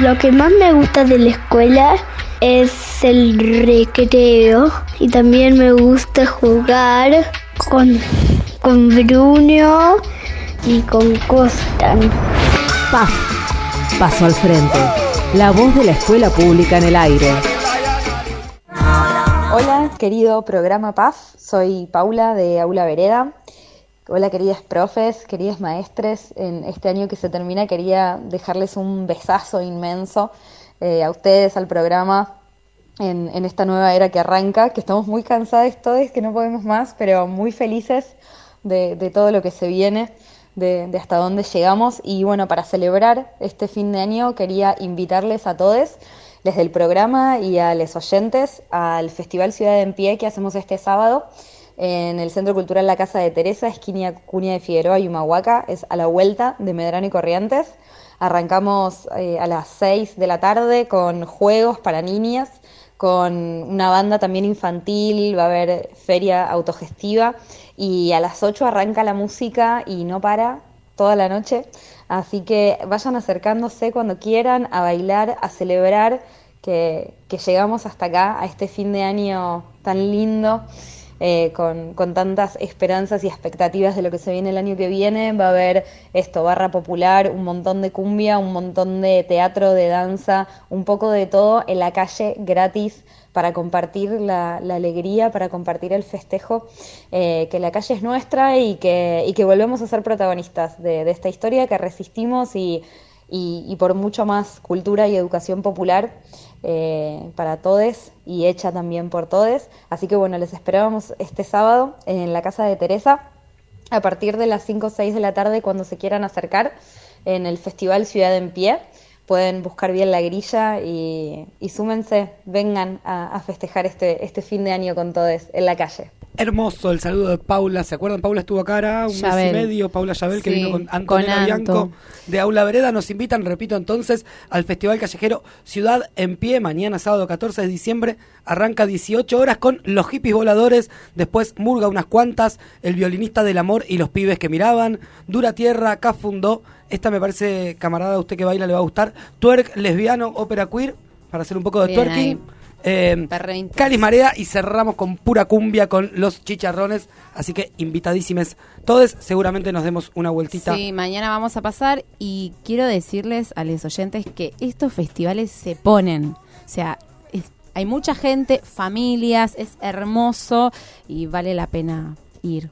Lo que más me gusta de la escuela es el recreo y también me gusta jugar con, con Bruno y con Costan. PAF. Paso al frente. La voz de la escuela pública en el aire. Hola, querido programa PAF. Soy Paula de Aula Vereda. Hola, queridas profes, queridas maestres. En este año que se termina quería dejarles un besazo inmenso eh, a ustedes, al programa, en, en esta nueva era que arranca, que estamos muy cansados todos, que no podemos más, pero muy felices de, todo lo que se viene, de, de hasta dónde llegamos. Y bueno, para celebrar este fin de año quería invitarles a todos, desde el programa y a los oyentes, al Festival Ciudad en Pie que hacemos este sábado en el Centro Cultural La Casa de Teresa, esquina Cuña de Figueroa y Humahuaca, es a la vuelta de Medrano y Corrientes. Arrancamos eh, a las 6 de la tarde con juegos para niñas, con una banda también infantil, va a haber feria autogestiva y a las 8 arranca la música y no para toda la noche. Así que vayan acercándose cuando quieran a bailar, a celebrar que, que llegamos hasta acá, a este fin de año tan lindo eh, con, tantas esperanzas y expectativas de lo que se viene el año que viene. Va a haber esto, barra popular, un montón de cumbia, un montón de teatro, de danza, un poco de todo en la calle gratis para compartir la, alegría, para compartir el festejo, eh, que la calle es nuestra y que, y que volvemos a ser protagonistas de, esta historia, que resistimos y, y por mucho más cultura y educación popular eh, para todes y hecha también por todes. Así que bueno, les esperábamos este sábado en la casa de Teresa a partir de las 5 o 6 de la tarde cuando se quieran acercar en el Festival Ciudad en Pie. Pueden buscar bien la grilla y, y súmense, vengan a, a festejar este, este fin de año con todos en la calle. Hermoso el saludo de Paula. ¿Se acuerdan? Paula estuvo acá ahora un mes y medio. Paula Yabel, que Sí, vino con con Antonella Anto. Bianco de Aula Vereda. Nos invitan, repito entonces, al Festival Callejero Ciudad en Pie. Mañana, sábado 14 de diciembre, arranca 18 horas con los hippies voladores. Después Murga unas cuantas. El violinista del amor y los pibes que miraban. Dura Tierra, acá fundó. Esta me parece, camarada, a usted que baila le va a gustar. Twerk, lesbiano, ópera queer. Para hacer un poco de Bien twerking. Eh, Calis Marea y cerramos con pura cumbia con los chicharrones. Así que invitadísimes todos. Seguramente nos demos una vueltita. Sí, mañana vamos a pasar y quiero decirles a los oyentes que estos festivales se ponen. O sea, es- hay mucha gente, familias, es hermoso y vale la pena ir.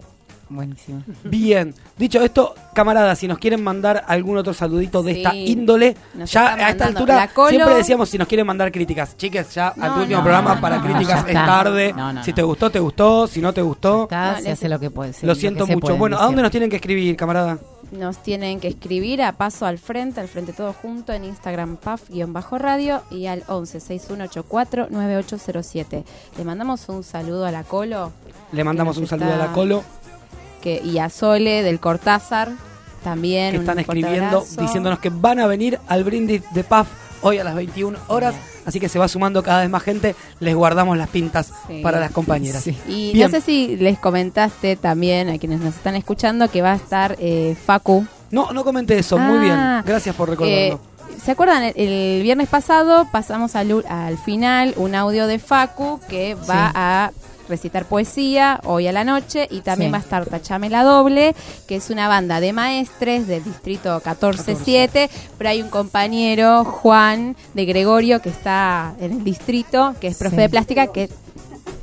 Buenísimo. Bien. Dicho esto, camaradas, si nos quieren mandar algún otro saludito de Sí, esta índole, nos ya a esta altura Colo- siempre decíamos si nos quieren mandar críticas. Chiques, ya al No, último no, programa no, para no, críticas es tarde. No, no, si te gustó, te gustó. Si no te gustó, Está, No, se hace lo que puede. sí, lo siento mucho. Bueno, ¿a dónde nos tienen que escribir, camarada? Nos tienen que escribir a paso al frente, al frente todo junto en Instagram paf-radio y al 11 6184 9807. Le mandamos un saludo a la Colo Le mandamos un saludo a la Colo, que, y a Sole del Cortázar también. que están escribiendo, abrazo. diciéndonos que van a venir al brindis de PAF hoy a las 21 horas. así que se va sumando cada vez más gente, les guardamos las pintas Sí. para las compañeras. Y Bien. no sé si les comentaste también a quienes nos están escuchando que va a estar eh, Facu. No, no comenté eso, muy bien, Ah, gracias por recordarlo. Eh, ¿Se acuerdan? El, el viernes pasado pasamos al, final un audio de Facu que va Sí. a recitar poesía hoy a la noche y también Sí. va a estar Tachame la Doble, que es una banda de maestres del distrito 14-7, pero hay un compañero, Juan de Gregorio, que está en el distrito, que es profe Sí. de plástica, que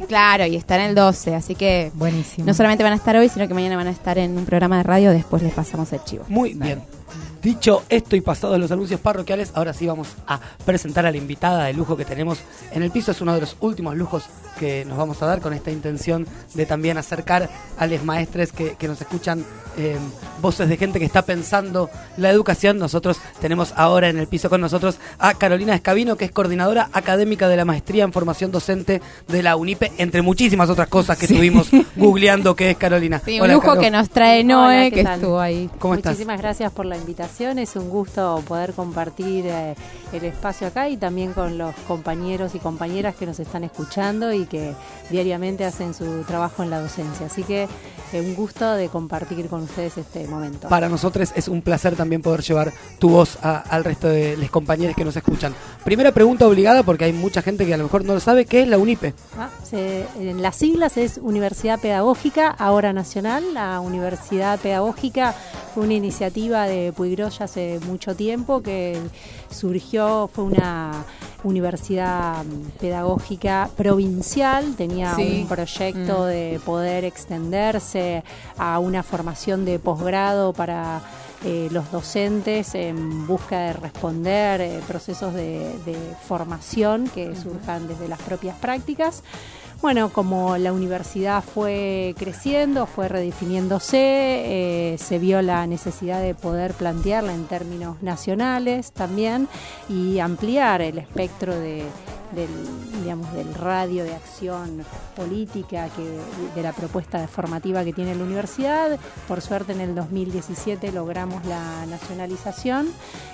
claro, y está en el 12, así que Buenísimo. no solamente van a estar hoy, sino que mañana van a estar en un programa de radio, después les pasamos el chivo. Muy bien. Dicho esto y pasados los anuncios parroquiales, ahora sí vamos a presentar a la invitada de lujo que tenemos en el piso. Es uno de los últimos lujos que nos vamos a dar con esta intención de también acercar a los maestres que, que nos escuchan eh, voces de gente que está pensando la educación. Nosotros tenemos ahora en el piso con nosotros a Carolina Escabino, que es coordinadora académica de la maestría en formación docente de la UNIPE, entre muchísimas otras cosas que estuvimos googleando que es Carolina. Sí, un Hola, lujo Caro. que nos trae Noé, Hola, ¿qué que tal? estuvo ahí. ¿Cómo estás? Muchísimas gracias por la invitación. Es un gusto poder compartir eh, el espacio acá y también con los compañeros y compañeras que nos están escuchando y que diariamente hacen su trabajo en la docencia. Así que eh, un gusto de compartir con ustedes este momento. Para nosotros es un placer también poder llevar tu voz a- al resto de los compañeros que nos escuchan. Primera pregunta obligada, porque hay mucha gente que a lo mejor no lo sabe, ¿qué es la UNIPE? Ah, se- en las siglas es Universidad Pedagógica, ahora nacional. La Universidad Pedagógica fue una iniciativa de Puigroya hace mucho tiempo que surgió, fue una universidad mm, pedagógica provincial, tenía Sí. un proyecto Mm. de poder extenderse a una formación de posgrado para eh, los docentes en busca de responder eh, procesos de, de formación que surjan desde las propias prácticas. Bueno, como la universidad fue creciendo, fue redefiniéndose, eh, se vio la necesidad de poder plantearla en términos nacionales también y ampliar el espectro de, del, digamos, del radio de acción política que, de la propuesta formativa que tiene la universidad. Por suerte en el 2017 logramos la nacionalización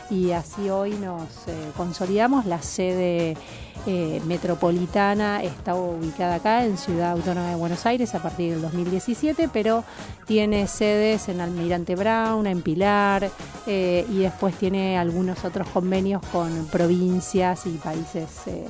y así hoy nos eh, consolidamos. La sede eh, metropolitana está ubicada acá en Ciudad Autónoma de Buenos Aires a partir del 2017, pero tiene sedes en Almirante Brown, en Pilar eh, y después tiene algunos otros convenios con provincias y países eh,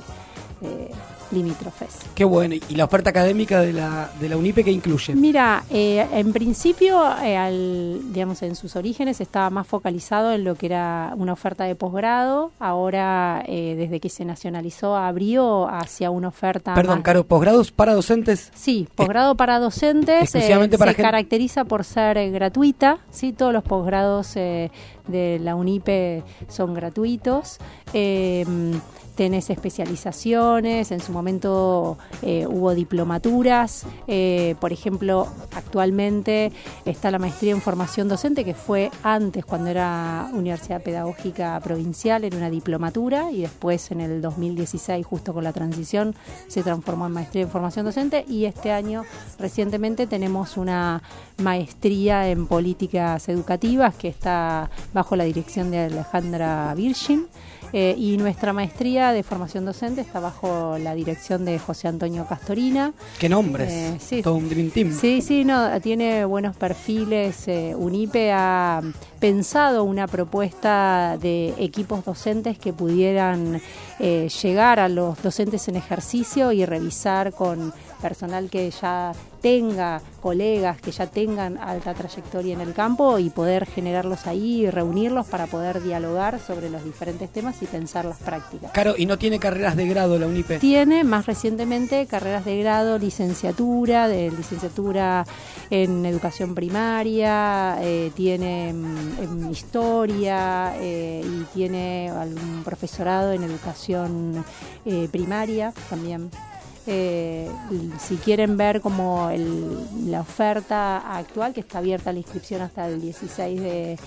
eh, limítrofes. Qué bueno. ¿Y la oferta académica de la, de la UNIPE qué incluye? Mira, eh, en principio, eh, al, digamos, en sus orígenes estaba más focalizado en lo que era una oferta de posgrado. Ahora, eh, desde que se nacionalizó, abrió hacia una oferta Perdón, más- Caro, posgrados para docentes. Sí, posgrado para docentes. exclusivamente para se gente- caracteriza por ser gratuita. Sí, todos los posgrados de la UNIPE son gratuitos. Eh, tenés especializaciones, en su momento eh, hubo diplomaturas, eh, por ejemplo, actualmente está la maestría en formación docente que fue antes cuando era Universidad Pedagógica Provincial, era una diplomatura y después en el 2016 justo con la transición se transformó en maestría en formación docente y este año recientemente tenemos una maestría en políticas educativas que está bajo la dirección de Alejandra Virgin. Eh, y nuestra maestría de formación docente está bajo la dirección de José Antonio Castorina. ¿Qué nombres? Eh, sí. Todo un Dream Team. Sí, sí, no, tiene buenos perfiles. eh, UNIPE ha pensado una propuesta de equipos docentes que pudieran eh, llegar a los docentes en ejercicio y revisar con personal que ya tenga colegas que ya tengan alta trayectoria en el campo y poder generarlos ahí y reunirlos para poder dialogar sobre los diferentes temas y pensar las prácticas. Caro, ¿y no tiene carreras de grado la UNIPE? Tiene más recientemente carreras de grado, licenciatura, de licenciatura en educación primaria, eh, tiene mm, en historia eh, y tiene algún profesorado en educación eh, primaria también. Eh, si quieren ver como el- la oferta actual, que está abierta la inscripción hasta el 16 de,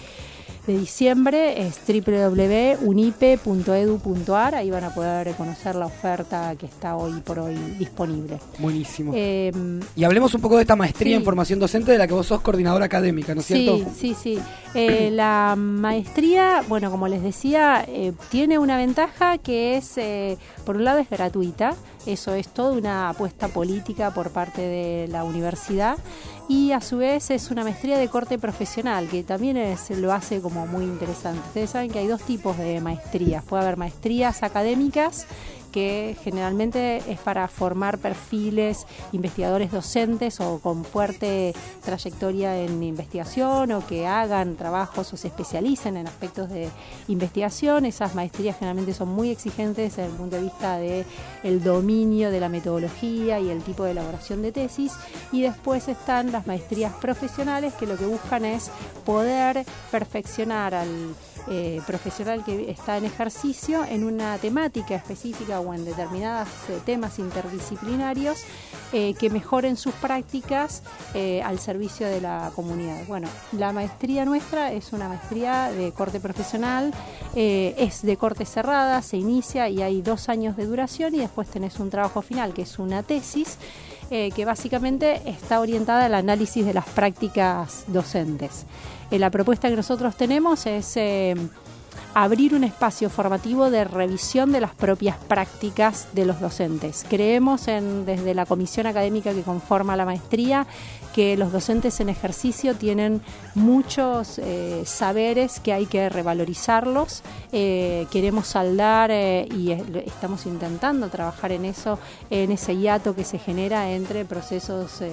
de diciembre es www.unipe.edu.ar. Ahí van a poder conocer la oferta que está hoy por hoy disponible. Buenísimo. Eh, y hablemos un poco de esta maestría sí. en formación docente de la que vos sos coordinadora académica, ¿no es cierto? Sí, sí, sí. Eh, la maestría, bueno, como les decía, tiene una ventaja que es, por un lado, es gratuita. Eso es toda una apuesta política por parte de la universidad y a su vez es una maestría de corte profesional que también es, lo hace como muy interesante. Ustedes saben que hay dos tipos de maestrías. Puede haber maestrías académicas que generalmente es para formar perfiles investigadores docentes o con fuerte trayectoria en investigación o que hagan trabajos o se especialicen en aspectos de investigación. Esas maestrías generalmente son muy exigentes desde el punto de vista de el dominio de la metodología y el tipo de elaboración de tesis. Y después están las maestrías profesionales que lo que buscan es poder perfeccionar al eh, profesional que está en ejercicio en una temática específica o en determinados eh, temas interdisciplinarios eh, que mejoren sus prácticas al servicio de la comunidad. Bueno, la maestría nuestra es una maestría de corte profesional, es de corte cerrada, se inicia y hay dos años de duración y después tenés un trabajo final que es una tesis que básicamente está orientada al análisis de las prácticas docentes. Eh, la propuesta que nosotros tenemos es eh, abrir un espacio formativo de revisión de las propias prácticas de los docentes. Creemos en, desde la comisión académica que conforma la maestría que los docentes en ejercicio tienen muchos eh, saberes que hay que revalorizarlos. Queremos saldar y es- estamos intentando trabajar en eso, en ese hiato que se genera entre procesos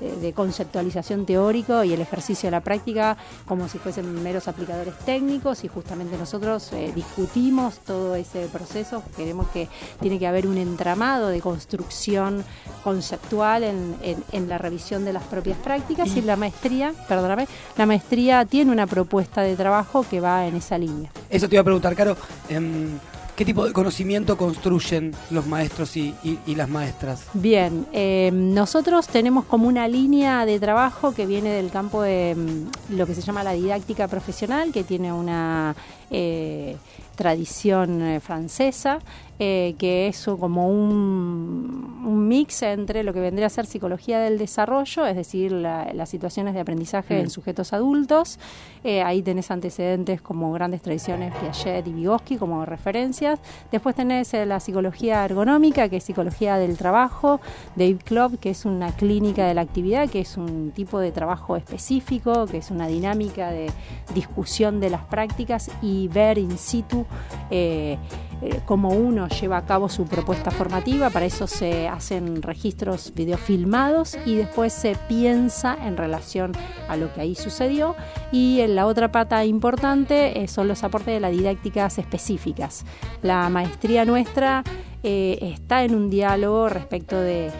de conceptualización teórico y el ejercicio de la práctica como si fuesen meros aplicadores técnicos y justamente nosotros eh, discutimos todo ese proceso, queremos que tiene que haber un entramado de construcción conceptual en, en- en la revisión de las propias prácticas y la maestría, perdóname, la maestría tiene una propuesta de trabajo que va en esa línea. Eso te iba a preguntar, Caro. em, ¿Qué tipo de conocimiento construyen los maestros y, las maestras? Bien, eh, nosotros tenemos como una línea de trabajo que viene del campo de mm, lo que se llama la didáctica profesional, que tiene una eh, tradición eh, francesa, eh, que es como un, un mix entre lo que vendría a ser psicología del desarrollo, es decir, la- las situaciones de aprendizaje Mm. en sujetos adultos. Eh, ahí tenés antecedentes como grandes tradiciones Piaget y Vygotsky como referencias. Después tenés eh, la psicología ergonómica, que es psicología del trabajo, Dave Club, que es una clínica de la actividad, que es un tipo de trabajo específico, que es una dinámica de discusión de las prácticas y ver in situ eh, eh, cómo uno lleva a cabo su propuesta formativa. Para eso se hacen registros videofilmados y después se piensa en relación a lo que ahí sucedió. Y en la otra pata importante eh, son los aportes de las didácticas específicas. La maestría nuestra eh, está en un diálogo respecto de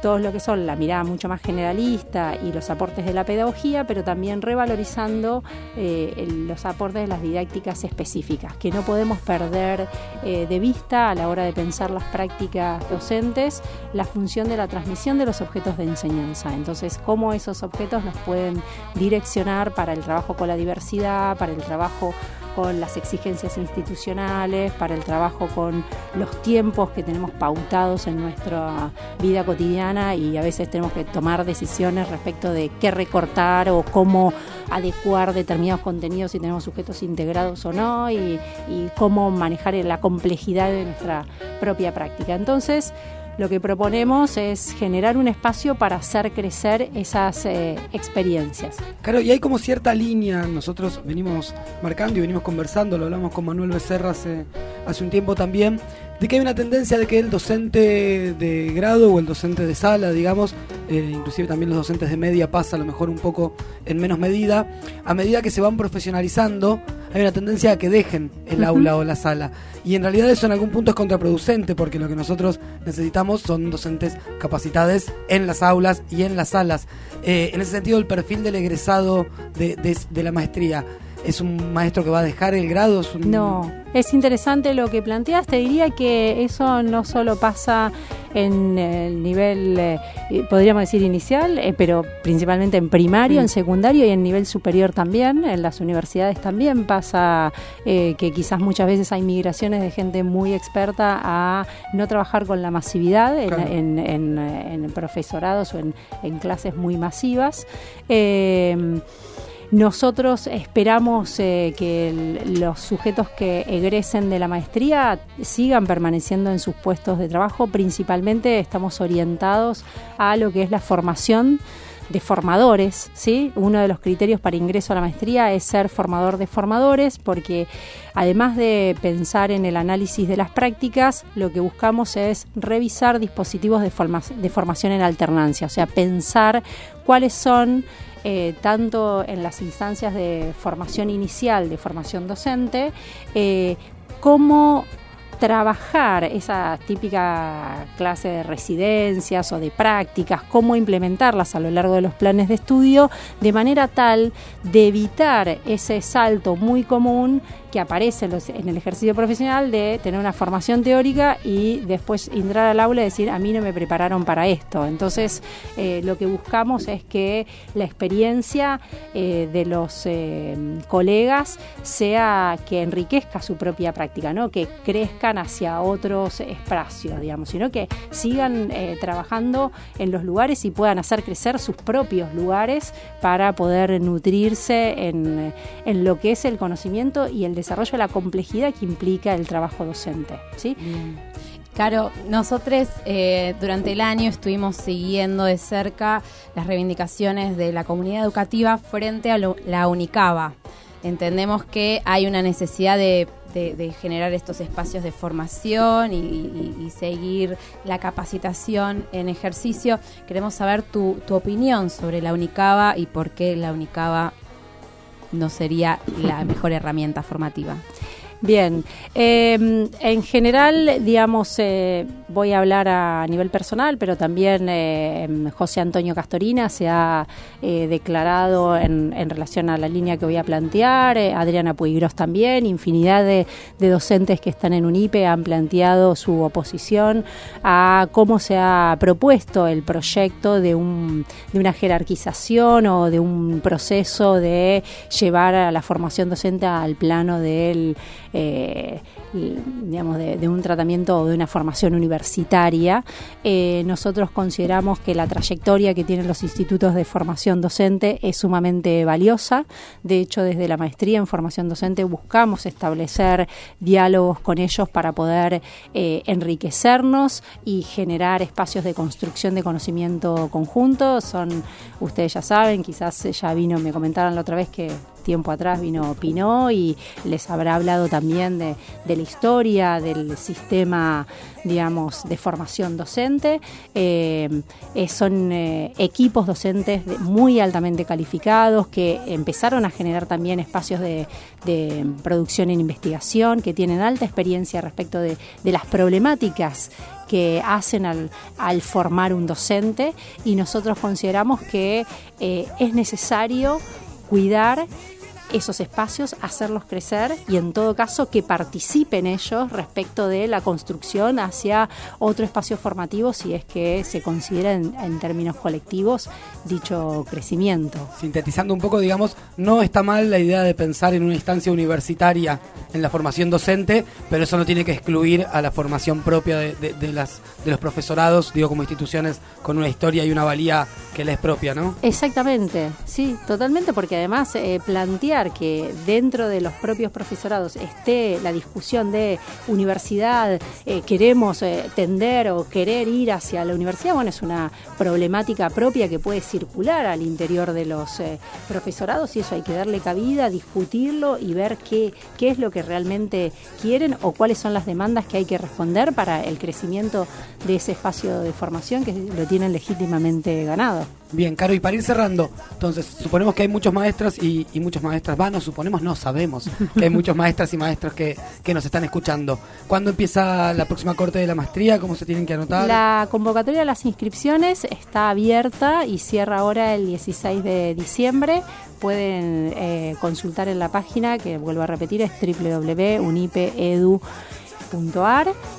todo lo que son la mirada mucho más generalista y los aportes de la pedagogía, pero también revalorizando eh, los aportes de las didácticas específicas, que no podemos perder eh, de vista a la hora de pensar las prácticas docentes la función de la transmisión de los objetos de enseñanza. Entonces, cómo esos objetos nos pueden direccionar para el trabajo con la diversidad, para el trabajo con las exigencias institucionales, para el trabajo con los tiempos que tenemos pautados en nuestra vida cotidiana y a veces tenemos que tomar decisiones respecto de qué recortar o cómo adecuar determinados contenidos si tenemos sujetos integrados o no y, y cómo manejar la complejidad de nuestra propia práctica. Entonces, lo que proponemos es generar un espacio para hacer crecer esas eh, experiencias. Claro, y hay como cierta línea, nosotros venimos marcando y venimos conversando, lo hablamos con Manuel Becerra hace, hace un tiempo también, de que hay una tendencia de que el docente de grado o el docente de sala, digamos, eh, inclusive también los docentes de media pasa a lo mejor un poco en menos medida, a medida que se van profesionalizando, hay una tendencia a que dejen el aula o la sala. Y en realidad eso en algún punto es contraproducente, porque lo que nosotros necesitamos son docentes capacitados en las aulas y en las salas. Eh, en ese sentido, el perfil del egresado de, de- de la maestría ¿Es un maestro que va a dejar el grado? ¿Es un- No, es interesante lo que planteas. Te diría que eso no solo pasa en el nivel, eh, podríamos decir inicial, eh, pero principalmente en primario, Mm. en secundario y en nivel superior también. En las universidades también pasa eh, que quizás muchas veces hay migraciones de gente muy experta a no trabajar con la masividad en, Claro. en- en, en profesorados o en, en clases muy masivas. Nosotros esperamos eh, que los sujetos que egresen de la maestría sigan permaneciendo en sus puestos de trabajo. Principalmente estamos orientados a lo que es la formación de formadores, ¿sí? Uno de los criterios para ingreso a la maestría es ser formador de formadores, porque además de pensar en el análisis de las prácticas, lo que buscamos es revisar dispositivos de, forma- de formación en alternancia, o sea, pensar cuáles son eh, tanto en las instancias de formación inicial, de formación docente, eh, cómo trabajar esa típica clase de residencias o de prácticas, cómo implementarlas a lo largo de los planes de estudio, de manera tal de evitar ese salto muy común que aparece en, el ejercicio profesional de tener una formación teórica y después entrar al aula y decir, a mí no me prepararon para esto. Entonces, eh, lo que buscamos es que la experiencia eh, de los eh, colegas sea que enriquezca su propia práctica, ¿no? que crezcan hacia otros espacios, digamos, sino que sigan trabajando en los lugares y puedan hacer crecer sus propios lugares para poder nutrirse en, en lo que es el conocimiento y el desarrollo de la complejidad que implica el trabajo docente. ¿sí? Claro, nosotros eh, durante el año estuvimos siguiendo de cerca las reivindicaciones de la comunidad educativa frente a la UNICABA. Entendemos que hay una necesidad de, generar estos espacios de formación y, seguir la capacitación en ejercicio. Queremos saber tu opinión sobre la UNICABA y por qué la UNICABA no sería la mejor herramienta formativa. Bien, eh, en general, digamos, eh, voy a hablar a nivel personal, pero también eh, José Antonio Castorina se ha eh, declarado en, en relación a la línea que voy a plantear, eh, Adriana Puigros también, infinidad de, docentes que están en UNIPE han planteado su oposición a cómo se ha propuesto el proyecto de, un, de una jerarquización o de un proceso de llevar a la formación docente al plano del eh, digamos, de, de un tratamiento o de una formación universitaria. Eh, nosotros consideramos que la trayectoria que tienen los institutos de formación docente es sumamente valiosa. De hecho, desde la maestría en formación docente buscamos establecer diálogos con ellos para poder eh, enriquecernos y generar espacios de construcción de conocimiento conjunto. Son, ustedes ya saben, quizás ya vino, me comentaron la otra vez que tiempo atrás vino Pinó y les habrá hablado también de, la historia del sistema, digamos, de formación docente. Eh, son eh, equipos docentes de- muy altamente calificados que empezaron a generar también espacios de, producción en investigación, que tienen alta experiencia respecto de, las problemáticas que hacen al, al formar un docente y nosotros consideramos que eh, es necesario cuidar esos espacios, hacerlos crecer y en todo caso que participen ellos respecto de la construcción hacia otro espacio formativo si es que se considera en, en términos colectivos dicho crecimiento. Sintetizando un poco, digamos, no está mal la idea de pensar en una instancia universitaria en la formación docente, pero eso no tiene que excluir a la formación propia de, de- de las, de los profesorados, digo, como instituciones con una historia y una valía que les es propia, ¿no? Exactamente, sí, totalmente, porque además eh, que dentro de los propios profesorados esté la discusión de universidad, eh, queremos eh, tender o querer ir hacia la universidad, bueno, es una problemática propia que puede circular al interior de los eh, profesorados y eso hay que darle cabida, discutirlo y ver qué, qué es lo que realmente quieren o cuáles son las demandas que hay que responder para el crecimiento de ese espacio de formación que lo tienen legítimamente ganado. Bien, Caro, y para ir cerrando, entonces, suponemos que hay muchos maestros y, y muchas maestras, va, no suponemos, no sabemos que hay muchos maestras y maestros que, que nos están escuchando. ¿Cuándo empieza la próxima corte de la maestría? ¿Cómo se tienen que anotar? La convocatoria de las inscripciones está abierta y cierra ahora el 16 de diciembre. Pueden eh, consultar en la página, que vuelvo a repetir, es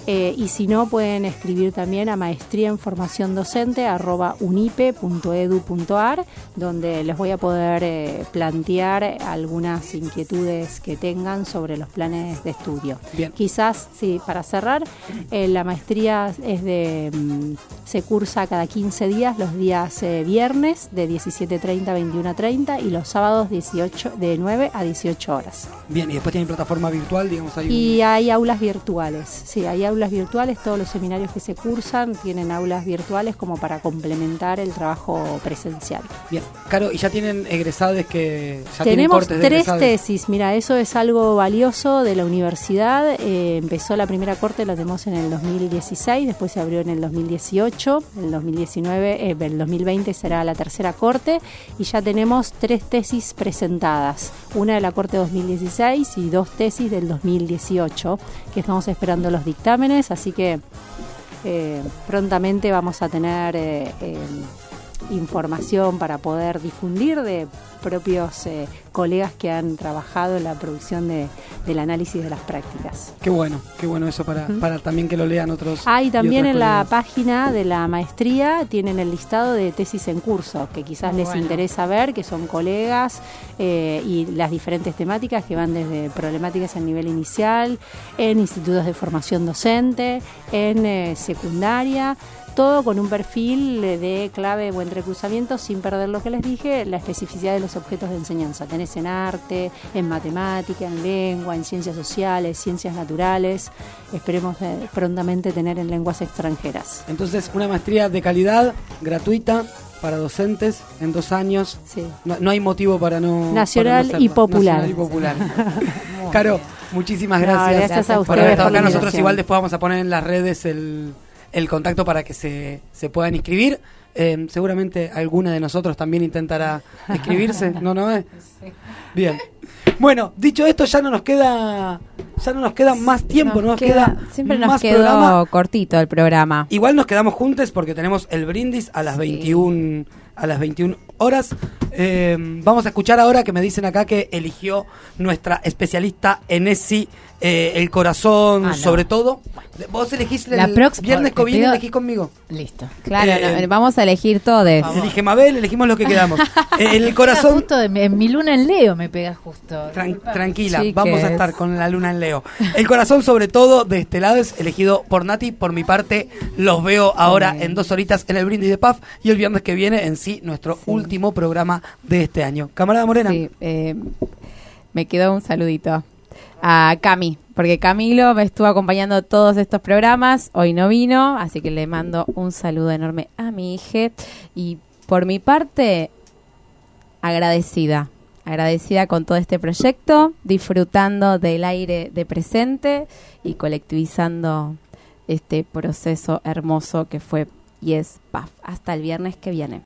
eh, y si no pueden escribir también a maestría en formación docente arroba unipe.edu.ar donde les voy a poder eh, plantear algunas inquietudes que tengan sobre los planes de estudio. Bien. Quizás, sí, para cerrar, eh, la maestría es de mm, se cursa cada 15 días, los días eh, viernes de 17.30 a 21.30 y los sábados 18, de 9 a 18 horas. Bien, y después tienen plataforma virtual, digamos, ahí. Y hay aulas virtuales, sí, hay aulas virtuales, todos los seminarios que se cursan tienen aulas virtuales como para complementar el trabajo presencial. Bien, Caro, y ya tienen egresades que ya Tenemos tres egresades? tesis, mira, eso es algo valioso de la universidad. Eh, empezó la primera corte, la tenemos en el 2016, después se abrió en el 2018, en el 2019, eh, el 2020 será la tercera corte y ya tenemos tres tesis presentadas, una de la corte 2016 y dos tesis del 2018, que estamos esperando los dictámenes, así que eh, prontamente vamos a tener eh, eh, información para poder difundir de propios eh, colegas que han trabajado en la producción de- del análisis de las prácticas. Qué bueno, qué bueno eso para, para también que lo lean otros. Ah, y también en la página de la maestría tienen el listado de tesis en curso, que quizás Muy les bueno. interesa ver, que son colegas eh, y las diferentes temáticas que van desde problemáticas a nivel inicial, en institutos de formación docente, en eh, secundaria, todo con un perfil de clave o entrecruzamiento sin perder lo que les dije, la especificidad de los objetos de enseñanza. Tenés en arte, en matemática, en lengua, en ciencias sociales, ciencias naturales. Esperemos eh, prontamente tener en lenguas extranjeras. Entonces, una maestría de calidad, gratuita, para docentes, en dos años. No, no hay motivo para no. Nacional para no y popular. Nacional y popular. Caro, muchísimas No, gracias, a por haber estado por acá. Nosotros igual después vamos a poner en las redes el, el contacto para que se, se puedan inscribir. Eh, seguramente alguna de nosotros también intentará inscribirse, ¿no, no es? Bien. Bueno, dicho esto, ya no nos queda, ya no nos queda más tiempo, Nos no nos queda- queda, siempre nos quedó programa. cortito el programa. Igual nos quedamos juntos porque tenemos el brindis a las 21 a las 21 horas. Eh, vamos a escuchar ahora que me dicen acá que eligió nuestra especialista en ESI eh, el corazón, Ah, no. sobre todo. Vos elegís el La viernes que viene, elegís conmigo. Listo. Claro, Eh, no, vamos a elegir todos. Elige Mabel, elegimos lo que quedamos. El corazón. Justo de mi- en mi luna en Leo me pega justo. Tran- tranquila, Chiques. vamos a estar con la luna en Leo. El corazón, sobre todo, de este lado es elegido por Nati. Por mi parte, los veo ahora en dos horitas en el brindis de PAF y el viernes que viene en sí, nuestro último programa de este año. Camarada Morena. Sí, eh, me quedó un saludito a Cami, porque Camilo me estuvo acompañando todos estos programas, hoy no vino, así que le mando un saludo enorme a mi hija y por mi parte agradecida, agradecida con todo este proyecto, disfrutando del aire de presente y colectivizando este proceso hermoso que fue y es PAF. Hasta el viernes que viene.